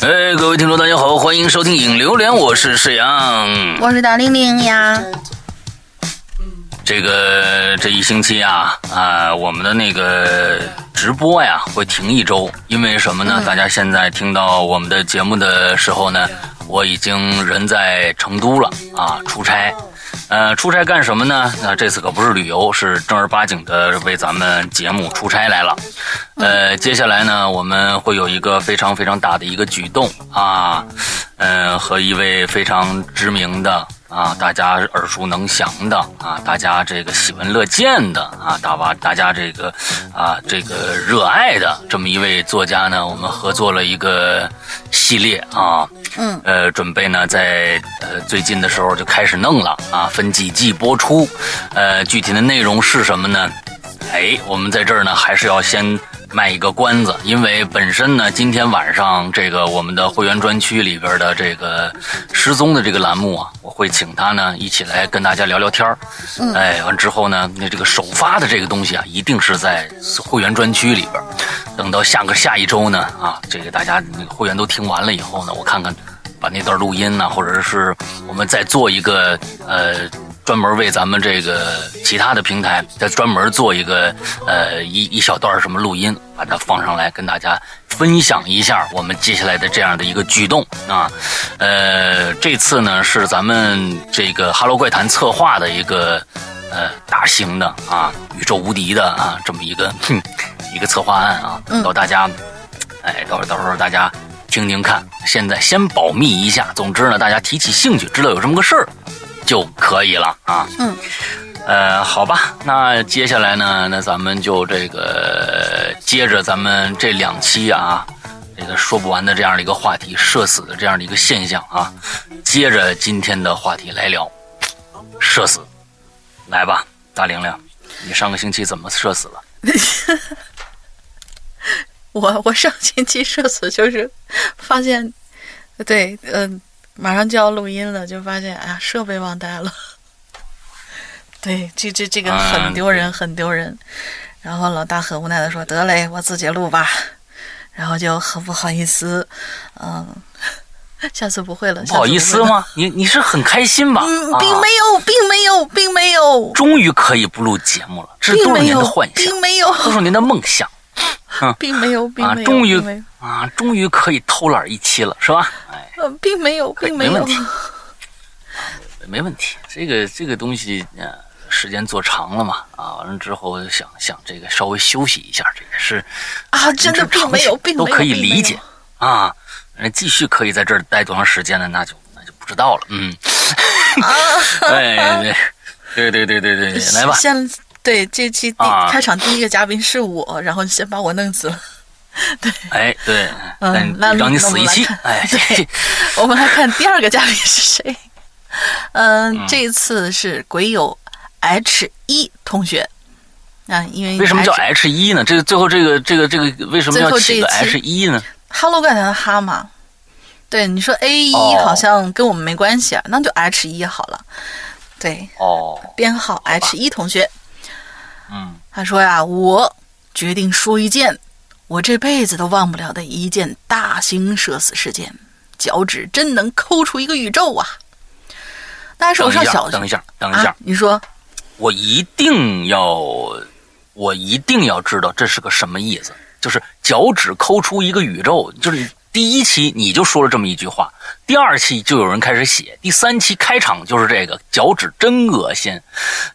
哎，各位听众，大家好，欢迎收听《影榴莲》，我是世阳，我是大玲玲呀。这个这一星期啊啊，我们的那个直播呀会停一周，因为什么呢？大家现在听到我们的节目的时候呢，我已经人在成都了啊，出差。呃，出差干什么呢？那这次可不是旅游，是正儿八经的为咱们节目出差来了。呃，接下来呢，我们会有一个非常非常大的一个举动啊，嗯，和一位非常知名的。啊，大家耳熟能详的啊，大家这个喜闻乐见的啊，大把大家这个啊这个热爱的这么一位作家呢，我们合作了一个系列啊，嗯，呃，准备呢在呃最近的时候就开始弄了啊，分几季播出，呃，具体的内容是什么呢？哎，我们在这儿呢还是要先。卖一个关子，因为本身呢，今天晚上这个我们的会员专区里边的这个失踪的这个栏目啊，我会请他呢一起来跟大家聊聊天儿。哎，完之后呢，那这个首发的这个东西啊，一定是在会员专区里边。等到下个下一周呢，啊，这个大家那个会员都听完了以后呢，我看看把那段录音呢，或者是我们再做一个呃。专门为咱们这个其他的平台再专门做一个呃一一小段什么录音，把它放上来跟大家分享一下我们接下来的这样的一个举动啊。呃，这次呢是咱们这个《哈喽怪谈》策划的一个呃大型的啊宇宙无敌的啊这么一个一个策划案啊，到大家哎到到时候大家听听看。现在先保密一下，总之呢大家提起兴趣，知道有这么个事儿。就可以了啊。嗯，呃，好吧，那接下来呢，那咱们就这个接着咱们这两期啊，这个说不完的这样的一个话题，社死的这样的一个现象啊，接着今天的话题来聊社死。来吧，大玲玲，你上个星期怎么社死了？我 我上星期社死就是发现，对，嗯。马上就要录音了，就发现哎呀，设备忘带了。对，这这这个很丢人，很丢人。然后老大很无奈的说：“得嘞，我自己录吧。”然后就很不好意思，嗯，下次不会了。不好意思吗？你你是很开心吧？嗯，并没有，并没有，并没有。终于可以不录节目了，这是多少年的幻想，并没有，多少年的梦想。并没有，并没有，终于啊，终于可以偷懒一期了，是吧？哎，并没有，并没有，没问题，没问题。这个这个东西，呃，时间做长了嘛，啊，完了之后想想这个稍微休息一下，这也是啊，真的并没有，并都可以理解啊。继续可以在这儿待多长时间呢？那就那就不知道了。嗯，哎对对对对对对，来吧。先。对，这期第开场第一个嘉宾是我，然后先把我弄死了。对，哎，对，嗯，那让你死一期。哎，对，我们来看第二个嘉宾是谁。嗯，这一次是鬼友 H 一同学。啊，因为为什么叫 H 一呢？这个最后这个这个这个为什么要起个 H 一呢？Hello，怪谈的哈嘛。对，你说 A 一好像跟我们没关系啊，那就 H 一好了。对，哦，编号 H 一同学。嗯，他说呀，我决定说一件我这辈子都忘不了的一件大型社死事件。脚趾真能抠出一个宇宙啊！大家手上小，等一下，等一下，你说，我一定要，我一定要知道这是个什么意思？就是脚趾抠出一个宇宙，就是。第一期你就说了这么一句话，第二期就有人开始写，第三期开场就是这个脚趾真恶心，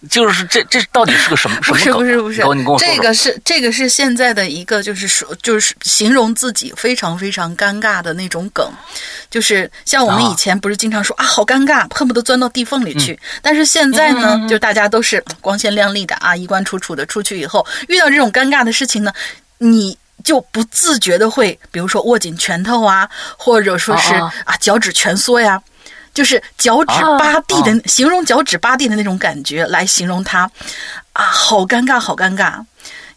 就是这这到底是个什么 什么梗？不是不是不是，你跟我说这个是这个是现在的一个就是说就是形容自己非常非常尴尬的那种梗，就是像我们以前不是经常说啊好尴尬，恨不得钻到地缝里去，但是现在呢，就大家都是光鲜亮丽的啊，衣冠楚楚的出去以后，遇到这种尴尬的事情呢，你。就不自觉的会，比如说握紧拳头啊，或者说是啊脚趾蜷缩呀，就是脚趾扒地的形容脚趾扒地的那种感觉来形容它，啊，好尴尬，好尴尬，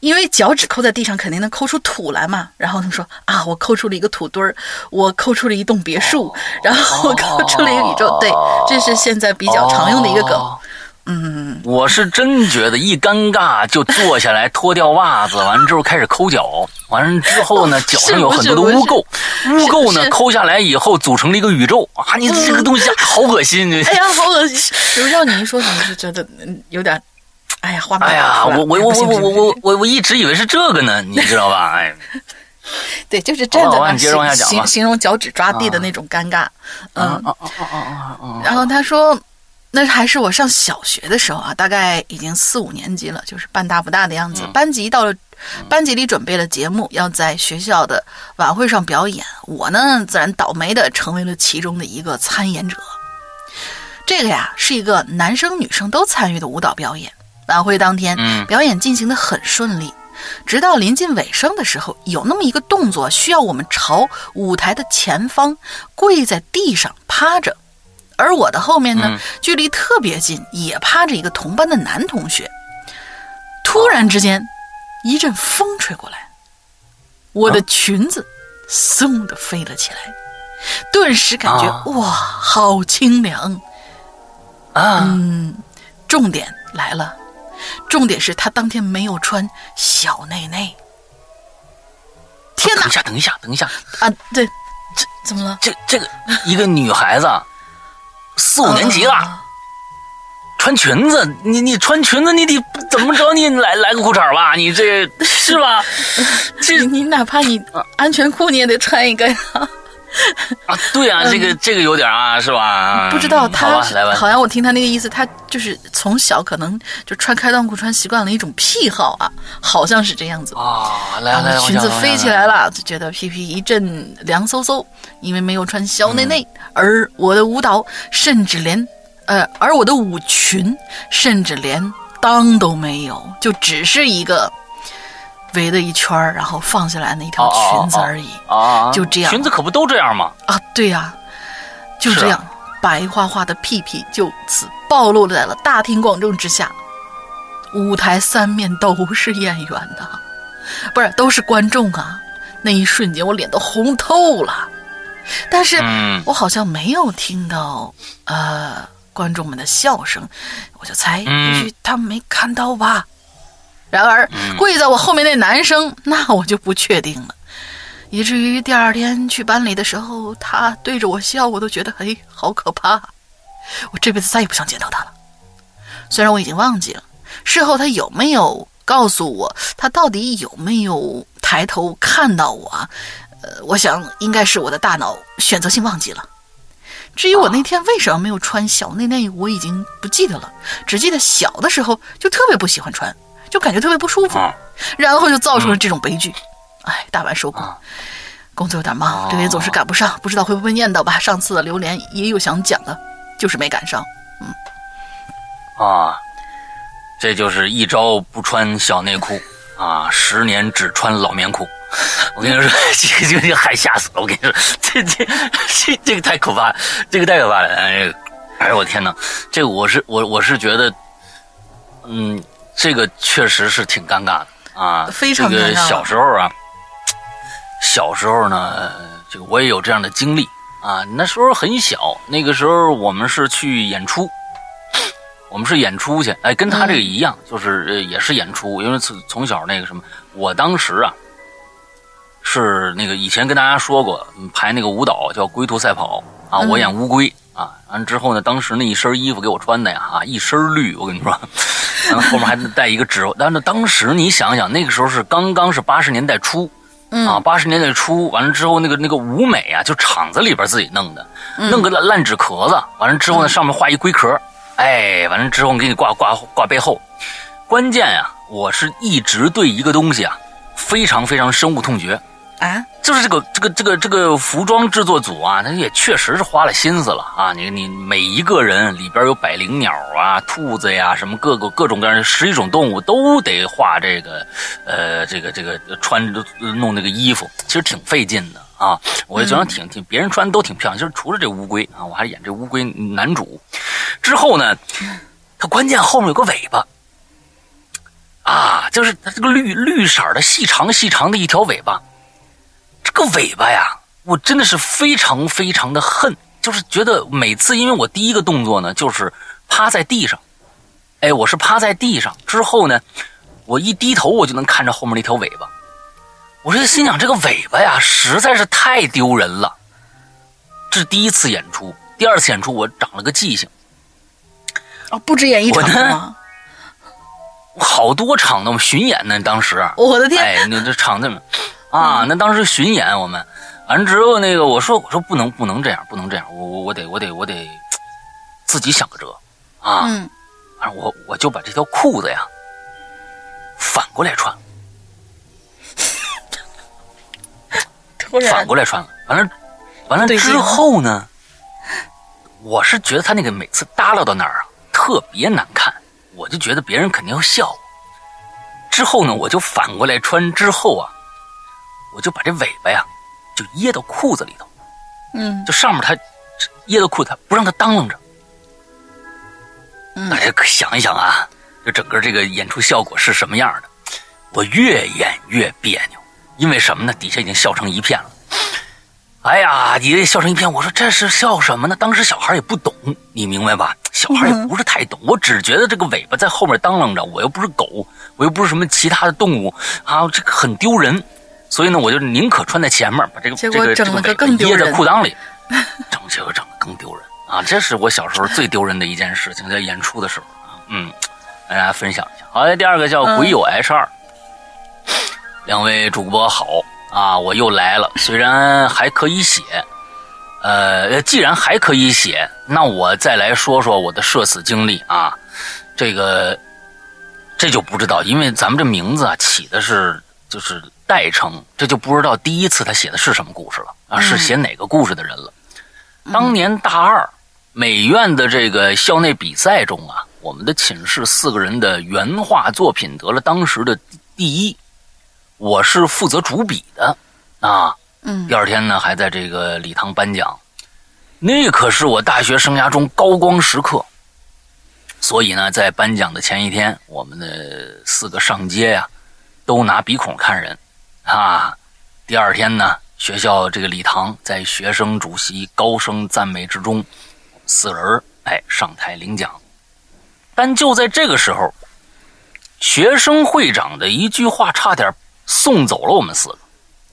因为脚趾抠在地上肯定能抠出土来嘛。然后他们说啊，我抠出了一个土堆儿，我抠出了一栋别墅，然后我抠出了一个宇宙。对，这是现在比较常用的一个梗。嗯，我是真觉得一尴尬就坐下来脱掉袜子，完了之后开始抠脚，完了之后呢，脚上有很多的污垢，污垢呢抠下来以后组成了一个宇宙啊！你这个东西好恶心！哎呀，好恶心！刘少，你一说，你就觉得有点，哎呀，画面。哎呀，我我我我我我我我一直以为是这个呢，你知道吧？哎，对，就是站在那形形形容脚趾抓地的那种尴尬。嗯哦哦哦哦哦。然后他说。那还是我上小学的时候啊，大概已经四五年级了，就是半大不大的样子。班级到了，班级里准备了节目，要在学校的晚会上表演。我呢，自然倒霉的成为了其中的一个参演者。这个呀，是一个男生女生都参与的舞蹈表演。晚会当天，表演进行的很顺利，直到临近尾声的时候，有那么一个动作需要我们朝舞台的前方跪在地上趴着。而我的后面呢，距离特别近，也趴着一个同班的男同学。突然之间，一阵风吹过来，我的裙子嗖的飞了起来，顿时感觉哇，好清凉啊！嗯，重点来了，重点是他当天没有穿小内内。天哪！等一下，等一下，等一下啊！对，这怎么了？这这个一个女孩子。四五年级了，穿裙子，你你穿裙子，你得怎么着？你来来个裤衩吧，你这 是吧？这你哪怕你安全裤你也得穿一个呀。啊，对啊，这个这个有点啊，是吧？不知道他好像我听他那个意思，他就是从小可能就穿开裆裤穿习惯了一种癖好啊，好像是这样子啊。来来，裙子飞起来了，就觉得屁屁一阵凉飕飕，因为没有穿小内内，而我的舞蹈甚至连呃，而我的舞裙甚至连裆都没有，就只是一个。围了一圈然后放下来那条裙子而已啊，就这样。裙子可不都这样吗？啊，对呀，就这样，白花花的屁屁就此暴露在了大庭广众之下。舞台三面都是演员的，不是都是观众啊！那一瞬间，我脸都红透了。但是我好像没有听到呃观众们的笑声，我就猜，也许他们没看到吧。然而，跪在我后面那男生，那我就不确定了。以至于第二天去班里的时候，他对着我笑，我都觉得哎，好可怕！我这辈子再也不想见到他了。虽然我已经忘记了事后他有没有告诉我，他到底有没有抬头看到我。呃，我想应该是我的大脑选择性忘记了。至于我那天为什么没有穿小内内，我已经不记得了，只记得小的时候就特别不喜欢穿。就感觉特别不舒服，然后就造成了这种悲剧。哎，大晚收工，工作有点忙，留言总是赶不上，不知道会不会念叨吧。上次的榴莲也有想讲的，就是没赶上。嗯，啊，这就是一朝不穿小内裤啊，十年只穿老棉裤。我跟你说，这个这个还吓死了。我跟你说，这这这这个太可怕了，这个太可怕了。哎，哎呦我天哪，这个我是我我是觉得，嗯。这个确实是挺尴尬的啊！非常尴尬。小时候啊，小时候呢，这个我也有这样的经历啊。那时候很小，那个时候我们是去演出，我们是演出去。哎，跟他这个一样，就是也是演出。因为从从小那个什么，我当时啊，是那个以前跟大家说过，排那个舞蹈叫龟兔赛跑啊，我演乌龟。啊，完之后呢？当时那一身衣服给我穿的呀，啊，一身绿，我跟你说，然后后面还带一个纸。但是当时你想想，那个时候是刚刚是八十年代初，啊，八十年代初，完了之后那个那个舞美啊，就厂子里边自己弄的，弄个烂烂纸壳子，完了之后呢，上面画一龟壳，哎，完了之后给你挂挂挂背后。关键呀，我是一直对一个东西啊，非常非常深恶痛绝。啊，就是这个这个这个这个服装制作组啊，他也确实是花了心思了啊！你你每一个人里边有百灵鸟啊、兔子呀，什么各个各种各样的十一种动物都得画这个，呃，这个这个穿弄那个衣服，其实挺费劲的啊！我就觉得挺挺，别人穿都挺漂亮，就是除了这乌龟啊，我还演这乌龟男主。之后呢，他关键后面有个尾巴啊，就是它这个绿绿色的细长细长的一条尾巴。这个尾巴呀，我真的是非常非常的恨，就是觉得每次，因为我第一个动作呢，就是趴在地上，哎，我是趴在地上，之后呢，我一低头，我就能看着后面那条尾巴。我这心想，这个尾巴呀，实在是太丢人了。这是第一次演出，第二次演出我长了个记性。哦，不止演一场吗？好多场呢，我们巡演呢，当时。我的天！哎，那这场子，啊，那当时巡演我们，完了之后那个我说我说不能不能这样不能这样，我我我得我得我得自己想个辙啊。嗯。正我我就把这条裤子呀反过来穿。反过来穿了，完了，完了之后呢，我是觉得他那个每次耷拉到那儿啊，特别难看，我就觉得别人肯定要笑。之后呢，我就反过来穿之后啊，我就把这尾巴呀，就掖到裤子里头，嗯，就上面它掖到裤子，不让它当啷着。大家可想一想啊，就整个这个演出效果是什么样的？我越演越别扭。因为什么呢？底下已经笑成一片了。哎呀，底下笑成一片。我说这是笑什么呢？当时小孩也不懂，你明白吧？小孩也不是太懂。我只觉得这个尾巴在后面当啷着，我又不是狗，我又不是什么其他的动物啊，这个很丢人。所以呢，我就宁可穿在前面，把这个这个这个尾巴掖在裤裆里，整结果整的更丢人啊！这是我小时候最丢人的一件事情，在演出的时候啊，嗯，跟大家分享一下。好，第二个叫鬼友 H 二。两位主播好啊！我又来了，虽然还可以写，呃，既然还可以写，那我再来说说我的社死经历啊。这个这就不知道，因为咱们这名字啊起的是就是代称，这就不知道第一次他写的是什么故事了啊，是写哪个故事的人了。当年大二美院的这个校内比赛中啊，我们的寝室四个人的原画作品得了当时的第一。我是负责主笔的，啊，嗯，第二天呢还在这个礼堂颁奖，那可是我大学生涯中高光时刻。所以呢，在颁奖的前一天，我们的四个上街呀，都拿鼻孔看人，啊，第二天呢，学校这个礼堂在学生主席高声赞美之中，四人哎上台领奖，但就在这个时候，学生会长的一句话差点。送走了我们四个，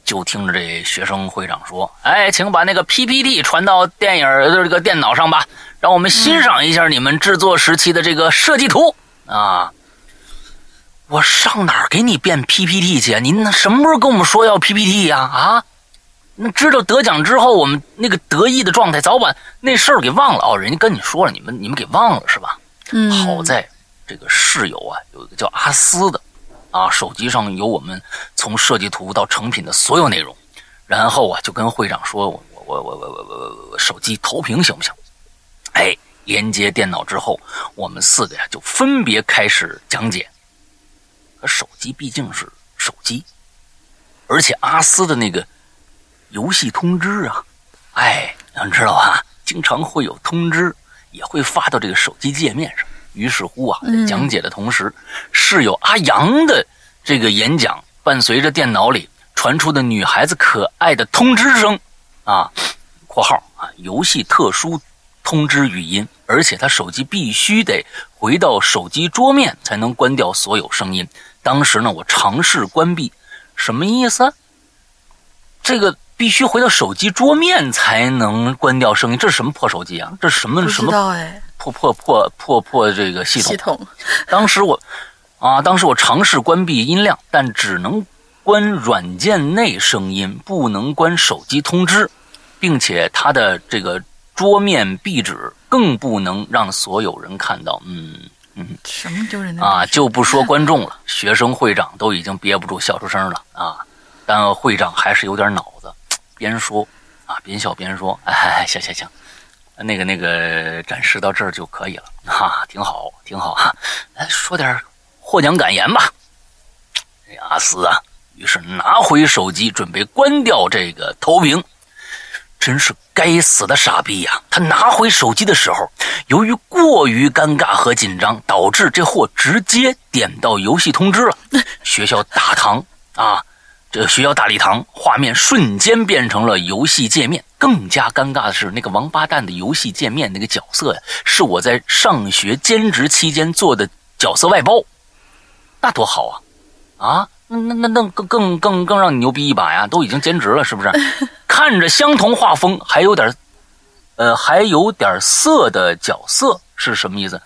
就听着这学生会长说：“哎，请把那个 PPT 传到电影的这个电脑上吧，让我们欣赏一下你们制作时期的这个设计图啊！”我上哪儿给你变 PPT 去？您那什么时候跟我们说要 PPT 呀？啊？那知道得奖之后，我们那个得意的状态，早晚那事儿给忘了哦。人家跟你说了，你们你们给忘了是吧？嗯。好在这个室友啊，有一个叫阿斯的。啊，手机上有我们从设计图到成品的所有内容，然后啊，就跟会长说：“我我我我我我我手机投屏行不行？”哎，连接电脑之后，我们四个呀就分别开始讲解。可手机毕竟是手机，而且阿斯的那个游戏通知啊，哎，你知道吧？经常会有通知，也会发到这个手机界面上。于是乎啊，在讲解的同时，室友阿阳的这个演讲伴随着电脑里传出的女孩子可爱的通知声，啊（括号啊游戏特殊通知语音），而且他手机必须得回到手机桌面才能关掉所有声音。当时呢，我尝试关闭，什么意思？这个必须回到手机桌面才能关掉声音，这是什么破手机啊？这是什么什么？破破破破破这个系统。系统。当时我，啊，当时我尝试关闭音量，但只能关软件内声音，不能关手机通知，并且它的这个桌面壁纸更不能让所有人看到。嗯嗯。什么丢人的？啊，就不说观众了，学生会长都已经憋不住笑出声了啊！但会长还是有点脑子，边说啊边笑边说：“哎，行行行。”那个那个展示到这儿就可以了，哈，挺好，挺好哈。来说点获奖感言吧。阿斯啊，于是拿回手机准备关掉这个投屏。真是该死的傻逼呀！他拿回手机的时候，由于过于尴尬和紧张，导致这货直接点到游戏通知了。学校大堂啊，这学校大礼堂画面瞬间变成了游戏界面。更加尴尬的是，那个王八蛋的游戏界面那个角色呀，是我在上学兼职期间做的角色外包，那多好啊！啊，那那那那更更更更让你牛逼一把呀！都已经兼职了，是不是？看着相同画风，还有点，呃，还有点色的角色是什么意思？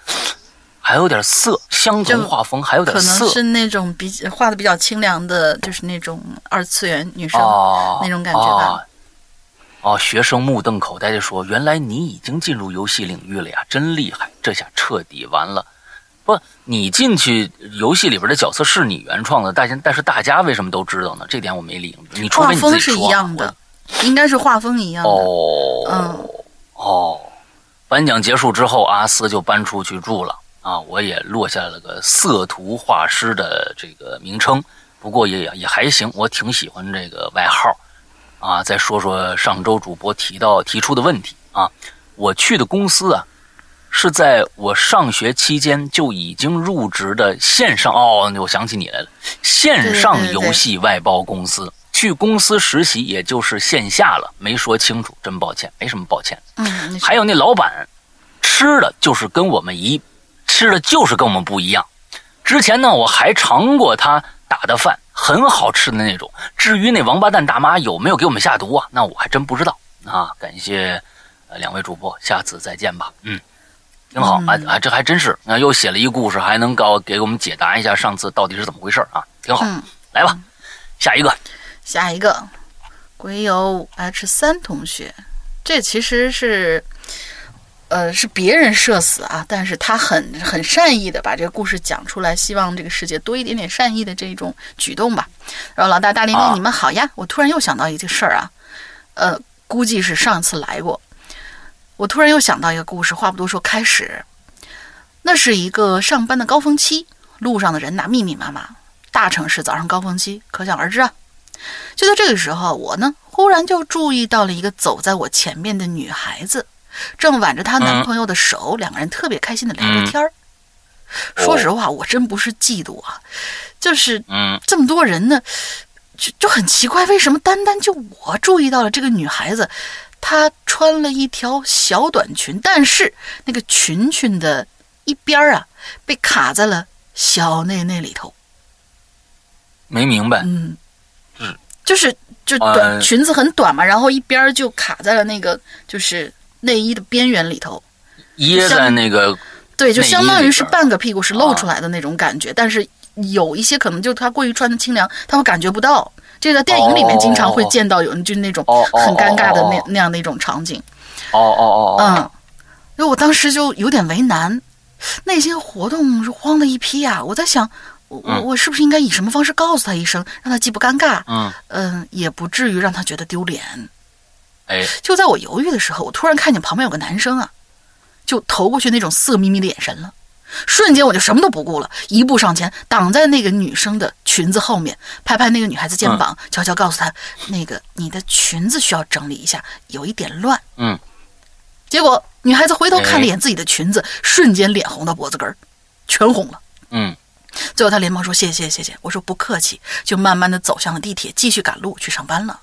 还有点色，相同画风还有点色，可能是那种比画的比较清凉的，就是那种二次元女生、哦、那种感觉吧。哦，学生目瞪口呆地说：“原来你已经进入游戏领域了呀，真厉害！这下彻底完了。不，你进去游戏里边的角色是你原创的，但但是大家为什么都知道呢？这点我没理。你除非你自己画风是一样的，应该是画风一样的。哦，嗯，哦，颁奖结束之后，阿斯就搬出去住了。”啊，我也落下了个色图画师的这个名称，不过也也还行，我挺喜欢这个外号。啊，再说说上周主播提到提出的问题啊，我去的公司啊，是在我上学期间就已经入职的线上哦，我想起你来了，线上游戏外包公司。去公司实习也就是线下了，没说清楚，真抱歉，没什么抱歉。嗯，还有那老板吃的就是跟我们一。吃的就是跟我们不一样。之前呢，我还尝过他打的饭，很好吃的那种。至于那王八蛋大妈有没有给我们下毒啊，那我还真不知道啊。感谢呃两位主播，下次再见吧。嗯，挺好啊啊，这还真是啊，又写了一故事，还能搞给我们解答一下上次到底是怎么回事啊，挺好。来吧，下一个，下一个，鬼友 H 三同学，这其实是。呃，是别人社死啊，但是他很很善意的把这个故事讲出来，希望这个世界多一点点善意的这种举动吧。然后老大大玲玲，你们好呀！我突然又想到一个事儿啊，呃，估计是上次来过。我突然又想到一个故事，话不多说，开始。那是一个上班的高峰期，路上的人呐密密麻麻，大城市早上高峰期可想而知啊。就在这个时候，我呢忽然就注意到了一个走在我前面的女孩子。正挽着她男朋友的手，两个人特别开心的聊着天儿。说实话，我真不是嫉妒啊，就是这么多人呢，就就很奇怪，为什么单单就我注意到了这个女孩子，她穿了一条小短裙，但是那个裙裙的一边啊，被卡在了小内内里头。没明白，嗯，就是就短裙子很短嘛，然后一边就卡在了那个就是。内衣的边缘里头，掖在那个，对，就相当于是半个屁股是露出来的那种感觉。但是有一些可能就她过于穿的清凉，她会感觉不到。这个电影里面经常会见到有人就是那种很尴尬的那那样的一种场景。哦哦哦，嗯，因为我当时就有点为难，内心活动是慌的一批啊。我在想，我我我是不是应该以什么方式告诉他一声，让他既不尴尬，嗯嗯，也不至于让他觉得丢脸。哎，就在我犹豫的时候，我突然看见旁边有个男生啊，就投过去那种色眯眯的眼神了。瞬间我就什么都不顾了，一步上前，挡在那个女生的裙子后面，拍拍那个女孩子肩膀，悄悄告诉她：“那个你的裙子需要整理一下，有一点乱。”嗯。结果女孩子回头看了一眼自己的裙子，瞬间脸红到脖子根儿，全红了。嗯。最后她连忙说：“谢谢谢谢。”我说：“不客气。”就慢慢的走向了地铁，继续赶路去上班了。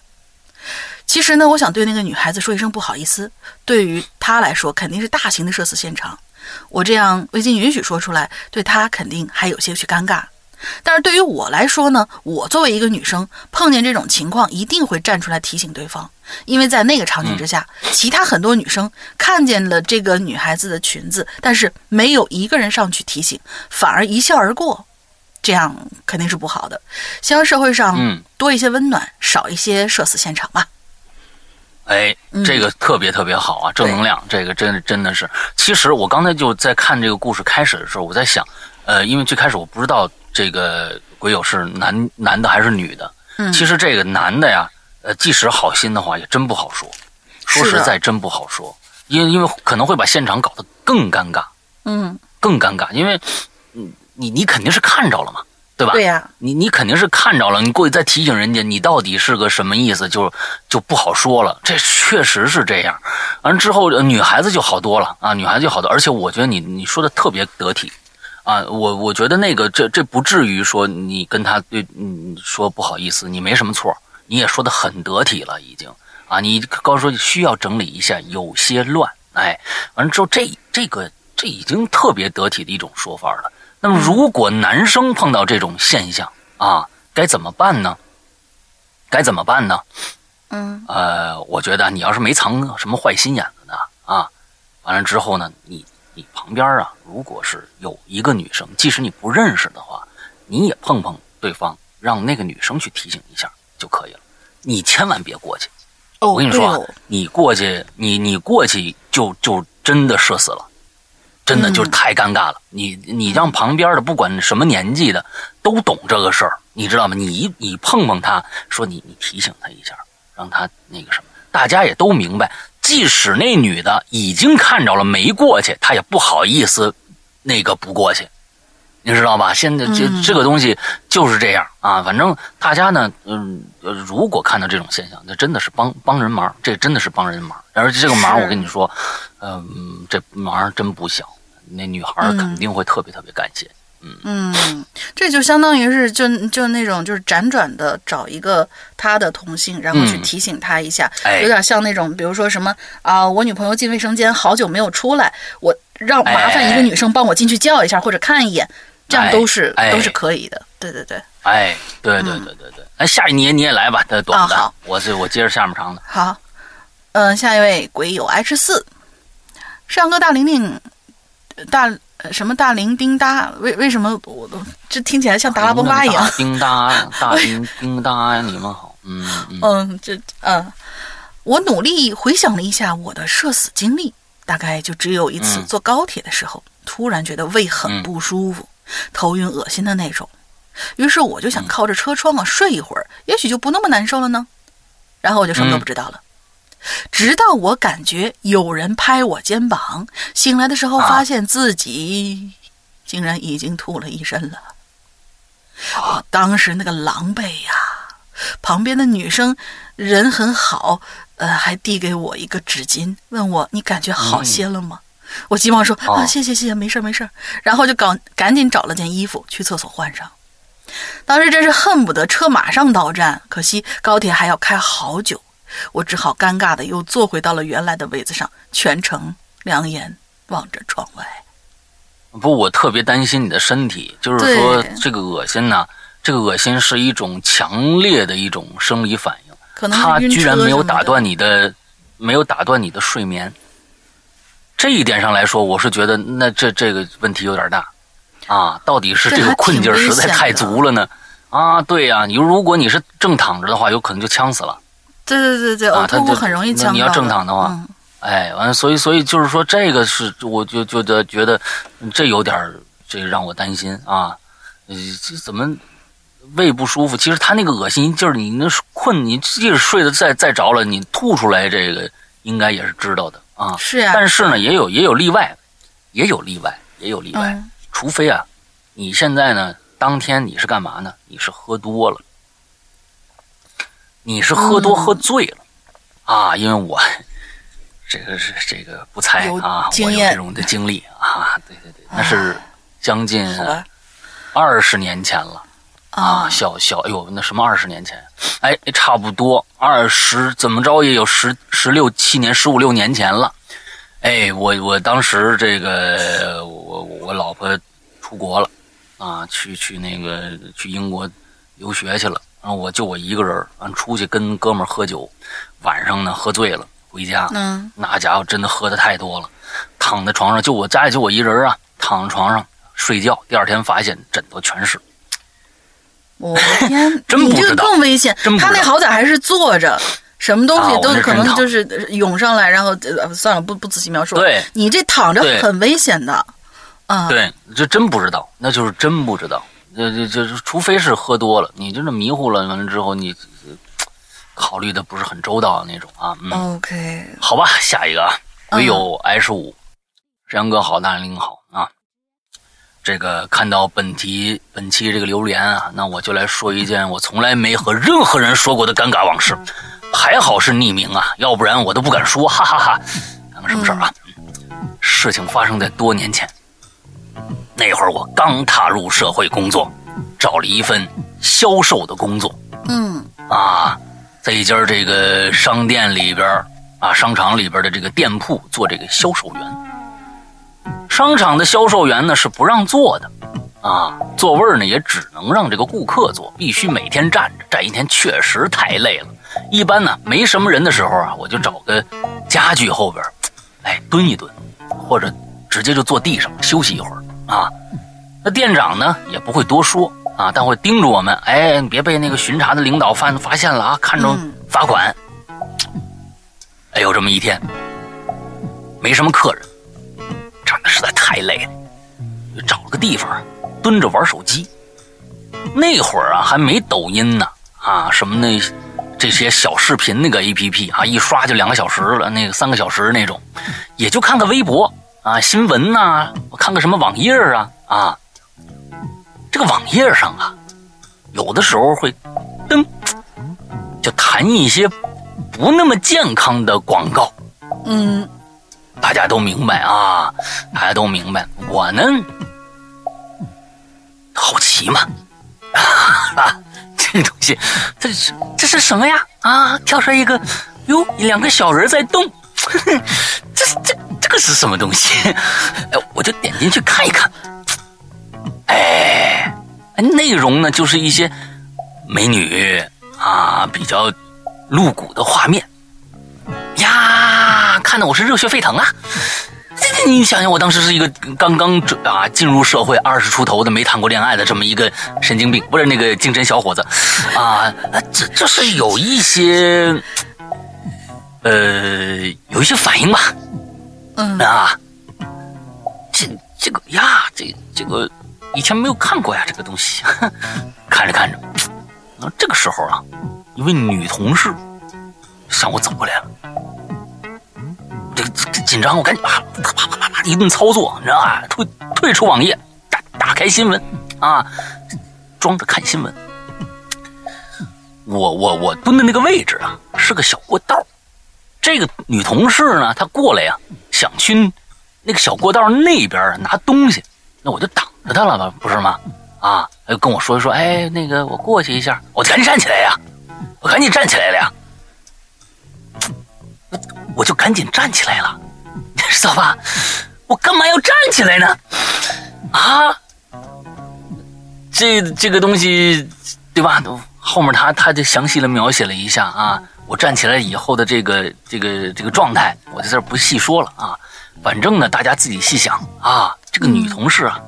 其实呢，我想对那个女孩子说一声不好意思。对于她来说，肯定是大型的社死现场。我这样未经允许说出来，对她肯定还有些许尴尬。但是对于我来说呢，我作为一个女生，碰见这种情况一定会站出来提醒对方。因为在那个场景之下，其他很多女生看见了这个女孩子的裙子，但是没有一个人上去提醒，反而一笑而过，这样肯定是不好的。希望社会上多一些温暖，少一些社死现场吧。哎，这个特别特别好啊，正能量，这个真真的是。其实我刚才就在看这个故事开始的时候，我在想，呃，因为最开始我不知道这个鬼友是男男的还是女的。嗯。其实这个男的呀，呃，即使好心的话，也真不好说。说实在，真不好说，因为因为可能会把现场搞得更尴尬。嗯。更尴尬，因为，你你你肯定是看着了嘛。对吧？对呀，你你肯定是看着了，你过去再提醒人家，你到底是个什么意思，就就不好说了。这确实是这样。完之后，女孩子就好多了啊，女孩子就好多，而且我觉得你你说的特别得体啊，我我觉得那个这这不至于说你跟他对你说不好意思，你没什么错，你也说的很得体了已经啊，你刚说需要整理一下，有些乱，哎，完了之后这这个这已经特别得体的一种说法了。那么如果男生碰到这种现象啊，该怎么办呢？该怎么办呢？嗯呃，我觉得你要是没藏什么坏心眼子呢啊，完了之后呢，你你旁边啊，如果是有一个女生，即使你不认识的话，你也碰碰对方，让那个女生去提醒一下就可以了。你千万别过去，哦，我跟你说你过去，你你过去就就真的社死了，真的嗯就是太尴尬了。你你让旁边的不管什么年纪的都懂这个事儿，你知道吗？你你碰碰他，说你你提醒他一下，让他那个什么，大家也都明白。即使那女的已经看着了没过去，她也不好意思那个不过去。你知道吧？现在这、嗯这个东西就是这样啊。反正大家呢，嗯，呃如果看到这种现象，那真的是帮帮人忙，这真的是帮人忙。而且这个忙，我跟你说，嗯，这忙真不小。那女孩肯定会特别特别感谢。嗯，这就相当于是就就那种就是辗转的找一个他的同性，然后去嗯。提醒他一下，哎。有点像那种比如说什么啊、我女朋友进卫生间好久没有出来，我让麻烦一个哎。女生帮我进去叫一下或者看一眼，这样都是、都是可以的。对对对，哎，对对对对对。哎，下一年你也来吧，这短的，啊好。我是我接着下面长的。好，嗯、下一位鬼友 H 四，上个大玲玲大。呃什么大铃叮哒？为为什么我都这听起来像达拉崩巴一样？叮哒，大叮叮哒呀，你们好。嗯嗯嗯，这嗯，我努力回想了一下我的社死经历，大概就只有一次嗯坐高铁的时候，突然觉得胃很嗯不舒服，头晕恶心的那种。于是我就想靠着车窗啊睡一会儿，也许就不那么难受了呢。然后我就什么都不知道了。直到我感觉有人拍我肩膀，醒来的时候啊发现自己竟然已经吐了一身了。我当时那个狼狈呀、旁边的女生人很好，呃，还递给我一个纸巾，问我你感觉好些了吗？我急忙说哦啊，谢谢谢谢，没事没事。然后就赶赶紧找了件衣服去厕所换上。当时真是恨不得车马上到站，可惜高铁还要开好久，我只好尴尬的又坐回到了原来的位子上，全程两眼望着窗外。不，我特别担心你的身体，就是说这个恶心呢，这个恶心是一种强烈的一种生理反应，可能是它居然没有打断你的，没有打断你的睡眠。这一点上来说，我是觉得那这这个问题有点大啊！到底是这个困劲儿实在太足了呢？啊，对呀、你如果你是正躺着的话，有可能就呛死了。对对对对，啊他就呕吐物很容易呛到。那你要正躺的话嗯哎，完了，所以所以就是说，这个是我就就觉得觉得这有点儿这个让我担心啊，呃，这怎么胃不舒服？其实他那个恶心劲儿，你那困，你即使睡得再再着了，你吐出来这个应该也是知道的啊。是呀，但是呢，也有也有例外，也有例外，也有例外。嗯除非啊，你现在呢，当天你是干嘛呢？你是喝多了，你是喝多嗯喝醉了、啊？因为我这个是这个不猜啊，我有这种的经历啊，对对对，那是将近二十年前了。啊，小小，哎呦，那什么二十年前，哎，差不多二十，怎么着也有十十六七年、十五六年前了。哎，我我当时这个我我老婆出国了，啊，去去那个去英国留学去了，然后我就我一个人儿，完出去跟哥们儿喝酒，晚上呢喝醉了回家，嗯那家伙真的喝的太多了，躺在床上就我家里就我一人啊，躺在床上睡觉，第二天发现枕头全是。我的天，真不你这个知道更危险他那好歹还是坐着，什么东啊西都可能就是涌上来，然后呃算了，不不仔细描述了。对你这躺着很危险的。啊，对，这真不知道，那就是真不知道。这这这，除非是喝多了，你真的迷糊了，完了之后你呃考虑的不是很周到的那种啊。嗯，OK，好吧，下一个啊，嗯唯有 H 五，山羊哥好，大玲好啊。这个看到本题本期这个留言啊，那我就来说一件我从来没和任何人说过的尴尬往事，还好是匿名啊，要不然我都不敢说，哈哈哈看看什么事儿啊？事情发生在多年前，那会儿我刚踏入社会工作，找了一份销售的工作。嗯啊，在一家这个商店里边啊，商场里边的这个店铺做这个销售员。商场的销售员呢是不让坐的，啊，座位呢也只能让这个顾客坐，必须每天站着，站一天确实太累了。一般呢没什么人的时候啊，我就找个家具后边，哎蹲一蹲，或者直接就坐地上休息一会儿啊。那店长呢也不会多说啊，但会盯着我们，哎，你别被那个巡查的领导发发现了啊，看着罚款。哎，有这么一天，没什么客人。站的实在太累了，就找了个地方蹲着玩手机。那会儿啊，还没抖音呢，啊，什么那这些小视频那个 A P P 啊，一刷就两个小时了，那个三个小时那种，也就看看微博啊，新闻呐，我看个什么网页啊啊。这个网页上啊，有的时候会噔，就弹一些不那么健康的广告，嗯。大家都明白啊，大家都明白。我呢，好奇嘛，啊，这东西，这是这是什么呀？啊，跳出来一个，哟，两个小人在动，这这这个是什么东西？我就点进去看一看。哎，内容呢就是一些美女啊，比较露骨的画面。呀，看得我是热血沸腾啊！你想想，我当时是一个刚刚啊进入社会二十出头的没谈过恋爱的这么一个神经病，不是那个精神小伙子啊，这这是有一些呃有一些反应吧？嗯啊，这这个呀，这这个以前没有看过呀，这个东西看着 看着，啊，这个时候啊，一位女同事向我走过来了。这这紧张，我赶紧啪啪啪啪啪一顿操作，你知道吧？退退出网页，打打开新闻，啊，装着看新闻。我我我蹲的那个位置啊，是个小过道。这个女同事呢，她过来呀，想去那个小过道那边拿东西，那我就挡着她了吧，不是吗？啊，就跟我说一说，哎，那个我过去一下，我赶紧站起来呀，我赶紧站起来了呀。我就赶紧站起来了，知道吧？我干嘛要站起来呢？啊，这这个东西，对吧？后面他他就详细的描写了一下啊，我站起来以后的这个这个这个状态，我在这不细说了啊。反正呢，大家自己细想啊。这个女同事啊，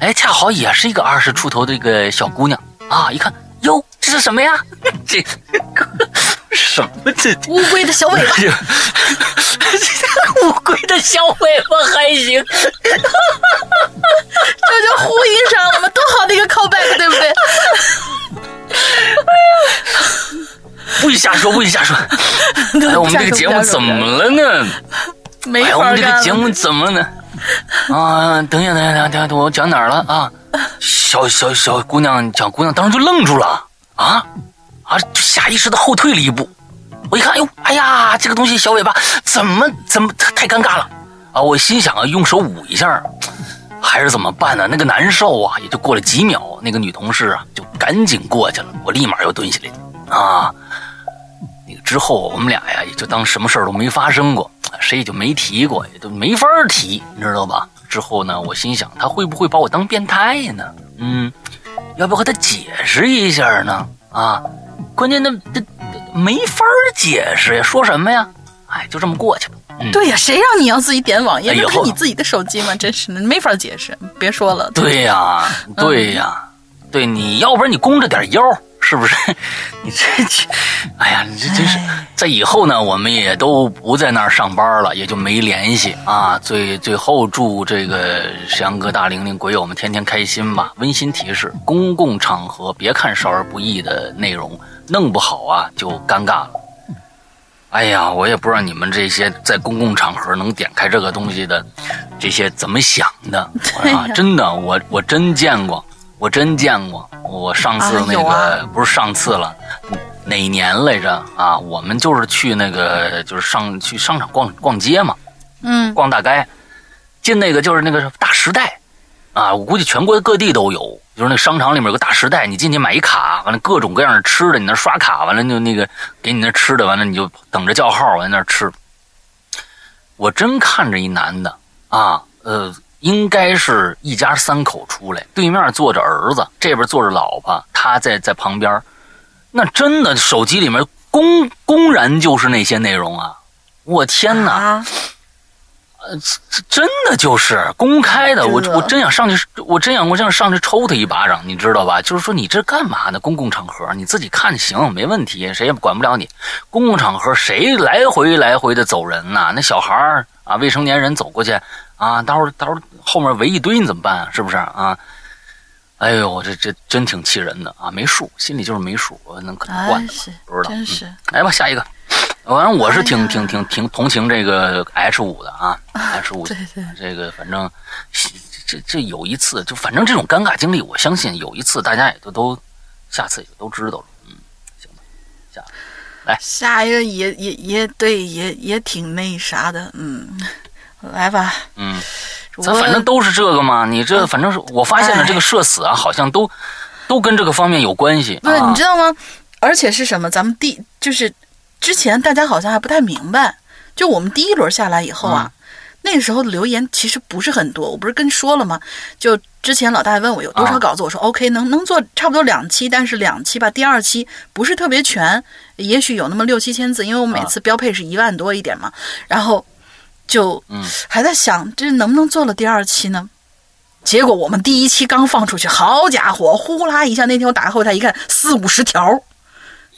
哎，恰好也是一个二十出头的一个小姑娘啊，一看，哟，这是什么呀？这。什么这乌龟的小尾巴？乌龟的小尾巴还行，这就呼应上了嘛？多好的一个 callback，对不对？哎呀，不许瞎说，不许瞎说！哎，我们这个节目怎么了呢？没法我们这个节目怎么了呢？啊，等一下，等一下，等一下，我讲哪儿了啊？小小小姑娘，小姑娘当时就愣住了啊！啊！就下意识的后退了一步，我一看，哟，哎呀，这个东西小尾巴怎么怎么太尴尬了啊！我心想啊，用手捂一下，还是怎么办呢？那个难受啊！也就过了几秒，那个女同事啊就赶紧过去了，我立马又蹲下来啊。那个之后，我们俩呀也就当什么事儿都没发生过，谁也就没提过，也都没法提，你知道吧？之后呢，我心想，他会不会把我当变态呢？嗯，要不要和他解释一下呢？啊？关键那这没法解释呀，说什么呀？哎，就这么过去了。对呀，谁让你要自己点网页？那是你自己的手机吗？真是的，没法解释。别说了。对呀，对呀，对，你要不然你弓着点腰，是不是？你这，哎呀，你这真是。在以后呢，我们也都不在那儿上班了，也就没联系啊。最最后祝这个沈阳哥、大玲玲、鬼友们天天开心吧。温馨提示：公共场合别看少儿不宜的内容。弄不好啊，就尴尬了。哎呀，我也不知道你们这些在公共场合能点开这个东西的，这些怎么想的 啊？真的，我我真见过，我真见过。我上次那个不是上次了，哪年来着啊？我们就是去那个，就是上去商场逛逛街嘛，嗯，逛大街，进那个就是那个大时代。啊，我估计全国各地都有。就是那商场里面有个大时代，你进去买一卡，完了各种各样的吃的，你那刷卡，完了就那个给你那吃的，完了你就等着叫号，完那吃。我真看着一男的啊，呃，应该是一家三口出来，对面坐着儿子，这边坐着老婆，他在在旁边，那真的手机里面公公然就是那些内容啊！我天哪！呃，这真的就是公开的，我我真想上去，我真想我想上去抽他一巴掌，你知道吧？就是说你这干嘛呢？公共场合你自己看行，没问题，谁也管不了你。公共场合谁来回来回的走人呐？那小孩儿啊，未成年人走过去啊，到时候到时候后面围一堆，你怎么办啊？是不是啊？哎呦，这这真挺气人的啊！没数，心里就是没数，我能可能惯的，不知道。真是，来吧，下一个。反正我是挺挺挺挺同情这个 H 五的啊，H 五这个反正这这有一次就反正这种尴尬经历，我相信有一次大家也都都下次也都知道了。嗯，行吧，下来下一个也也也对，也也挺那啥的。嗯，来吧。嗯，咱反正都是这个嘛。你这反正是我发现了这个社死啊，好像都都跟这个方面有关系。不是，你知道吗？而且是什么？咱们第就是。之前大家好像还不太明白，就我们第一轮下来以后啊，那个时候的留言其实不是很多。我不是跟你说了吗？就之前老大问我有多少稿子，我说 OK，能能做差不多两期，但是两期吧，第二期不是特别全，也许有那么六七千字，因为我每次标配是一万多一点嘛。然后就还在想这能不能做了第二期呢？结果我们第一期刚放出去，好家伙，呼啦一下，那天我打开后台一看，四五十条，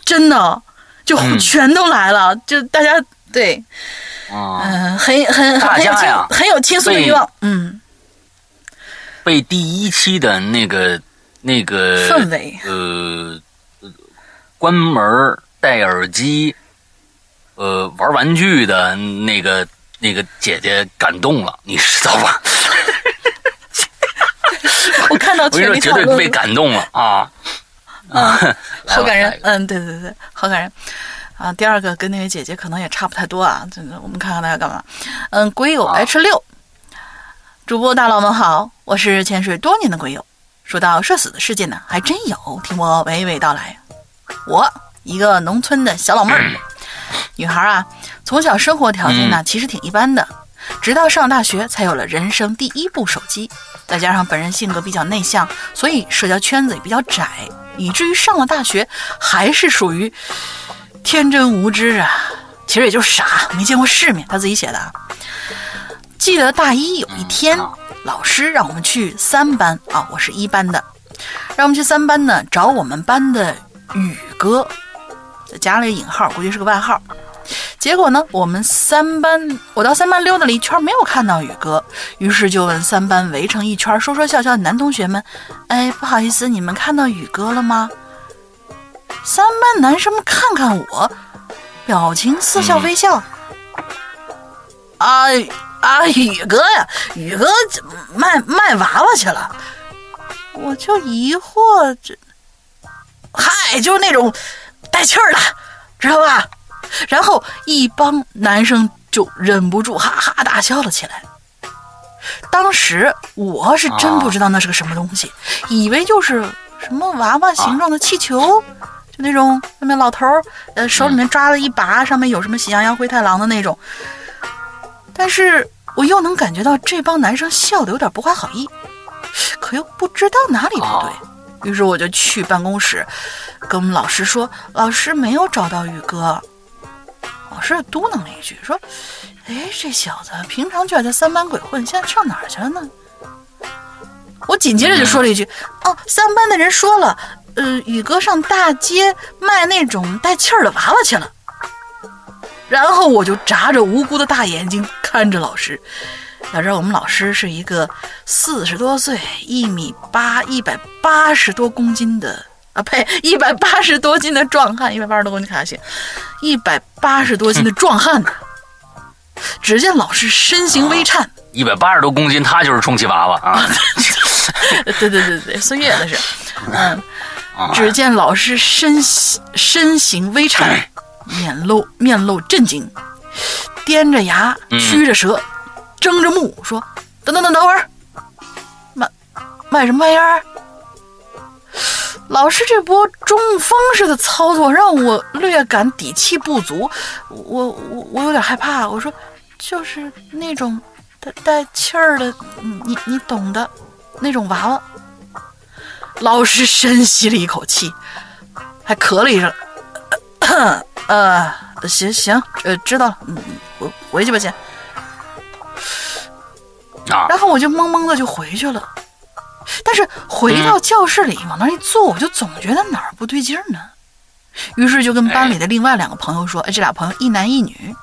真的。就全都来了，就大家对，嗯，很很很有倾很有倾诉的欲望，嗯，被第一期的那个那个氛围，呃，关门戴耳机，呃，玩玩具的那个那个姐姐感动了，你知道吧？我看到群里绝对被感动了啊！啊，好感人。嗯，对对对，好感人。啊，第二个跟那位姐姐可能也差不太多啊。这个，我们看看大家干嘛。嗯，鬼友 H 六，主播大佬们好，我是潜水多年的鬼友。说到社死的事件呢，还真有，听我娓娓道来。我一个农村的小老妹儿，女孩啊，从小生活条件呢其实挺一般的，直到上大学才有了人生第一部手机。再加上本人性格比较内向，所以社交圈子也比较窄。以至于上了大学还是属于天真无知啊，其实也就是傻，没见过世面。他自己写的。记得大一有一天，老师让我们去三班啊，我是一班的，让我们去三班呢找我们班的宇哥，加了个引号，估计是个外号。结果呢，我们三班，我到三班溜达了一圈，没有看到宇哥，于是就问三班围成一圈说说笑笑的男同学们：“哎，不好意思，你们看到宇哥了吗？”三班男生们看看我，表情似笑非笑。啊啊，宇哥呀，宇哥卖卖娃娃去了。我就疑惑，这，嗨，就是那种带气儿的，知道吧？然后一帮男生就忍不住哈哈大笑了起来。当时我是真不知道那是个什么东西，以为就是什么娃娃形状的气球，就那种上面老头儿呃手里面抓了一把，上面有什么喜羊羊灰太狼的那种。但是我又能感觉到这帮男生笑的有点不怀好意，可又不知道哪里不对，于是我就去办公室跟我们老师说：“老师没有找到宇哥。”老师嘟囔了一句，说：“哎，这小子平常就爱在三班鬼混，现在上哪儿去了呢？”我紧接着就说了一句：“哦，三班的人说了，呃，宇哥上大街卖那种带气儿的娃娃去了。”然后我就眨着无辜的大眼睛看着老师。要知道，我们老师是一个四十多岁、一米八、一百八十多公斤的。啊呸！一百八十多斤的壮汉，一百八十多公斤还行，一百八十多斤的壮汉呢。只见老师身形微颤，一百八十多公斤，他就是充气娃娃啊！对对对对，孙悦那是。嗯，只见老师身身形微颤，面露面露震惊，掂着牙，曲着舌，睁着目说：“等等等等会儿，卖卖什么玩意儿？老师这波中风式的操作让我略感底气不足，我我我有点害怕。我说，就是那种带带气儿的，你你懂的，那种娃娃。老师深吸了一口气，还咳了一声，呃，行行，呃，知道了，嗯，回回去吧，先。啊，然后我就懵懵的就回去了。但是回到教室里往那一坐，我就总觉得哪儿不对劲儿呢。于是就跟班里的另外两个朋友说：“哎，这俩朋友一男一女。”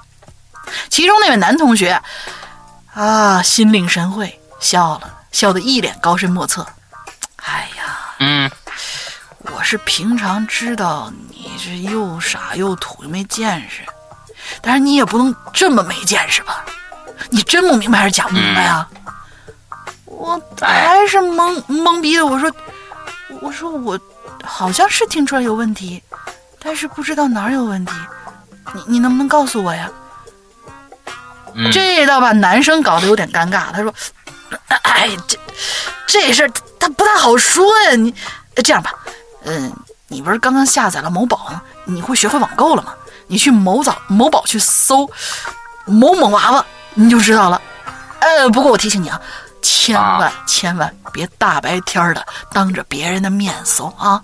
其中那位男同学啊，心领神会，笑了笑得一脸高深莫测。哎呀，嗯，我是平常知道你这又傻又土又没见识，但是你也不能这么没见识吧？你真不明白还是假不明白啊？我还是懵懵逼的，我说，我说我好像是听出来有问题，但是不知道哪儿有问题，你你能不能告诉我呀？这倒把男生搞得有点尴尬。他说：“哎，这这事儿他不太好说呀。你这样吧，嗯，你不是刚刚下载了某宝吗？你会学会网购了吗？你去某早某宝去搜某某娃娃，你就知道了。呃，不过我提醒你啊。”千万千万别大白天的当着别人的面搜啊！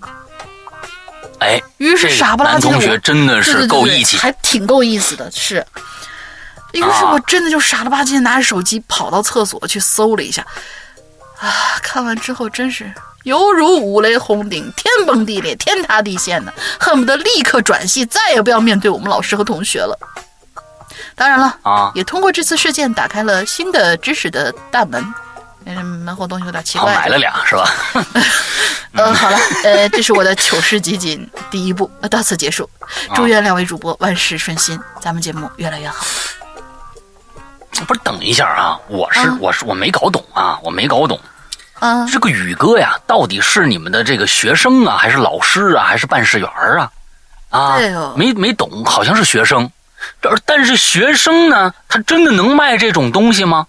哎，于是傻不拉几的同学真的是够义气，还挺够意思的。是，于是我真的就傻了吧唧拿着手机跑到厕所去搜了一下，啊，看完之后真是犹如五雷轰顶，天崩地裂，天塌地陷的，恨不得立刻转系，再也不要面对我们老师和同学了。当然了，啊，也通过这次事件打开了新的知识的大门。嗯，门后东西有点奇怪。买了俩是吧？呃，好了，呃，这是我的糗事集锦第一部，到此结束。祝愿两位主播万事顺心，咱们节目越来越好。不是，等一下啊，我是我是我没搞懂啊，我没搞懂。啊，这个宇哥呀，到底是你们的这个学生啊，还是老师啊，还是办事员啊？啊，没没懂，好像是学生。这但是学生呢，他真的能卖这种东西吗？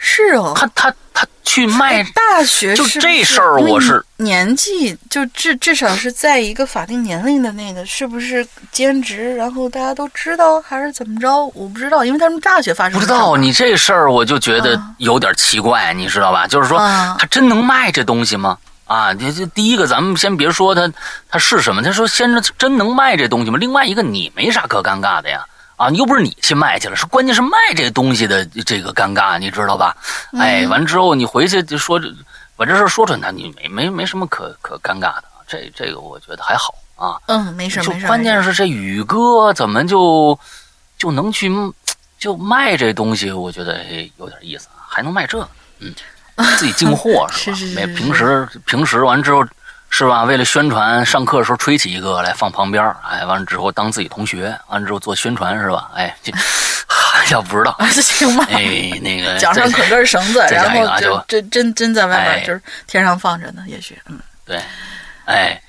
是哦，他他他去卖大学就这事儿，我是年纪就至至少是在一个法定年龄的那个，是不是兼职？然后大家都知道还是怎么着？我不知道，因为他们大学发生不知道你这事儿，我就觉得有点奇怪，你知道吧？就是说，他真能卖这东西吗？啊，这这第一个，咱们先别说他他是什么，他说先真能卖这东西吗？另外一个，你没啥可尴尬的呀。啊，又不是你去卖去了，是关键是卖这东西的这个尴尬，你知道吧？哎，完之后你回去就说，把这事说出来，你没没没什么可可尴尬的，这这个我觉得还好啊。嗯，没事没事。关键是这宇哥怎么就就能去就卖这东西？我觉得哎有点意思，还能卖这，嗯，自己进货 是吧？是是是。没平时平时完之后。是吧？为了宣传，上课的时候吹起一个来放旁边哎，完了之后当自己同学，完了之后做宣传是吧？哎，这 要不知道？哎，那个 脚上捆根绳子，然后就真真真在外面就是天上放着呢，也许嗯，对，哎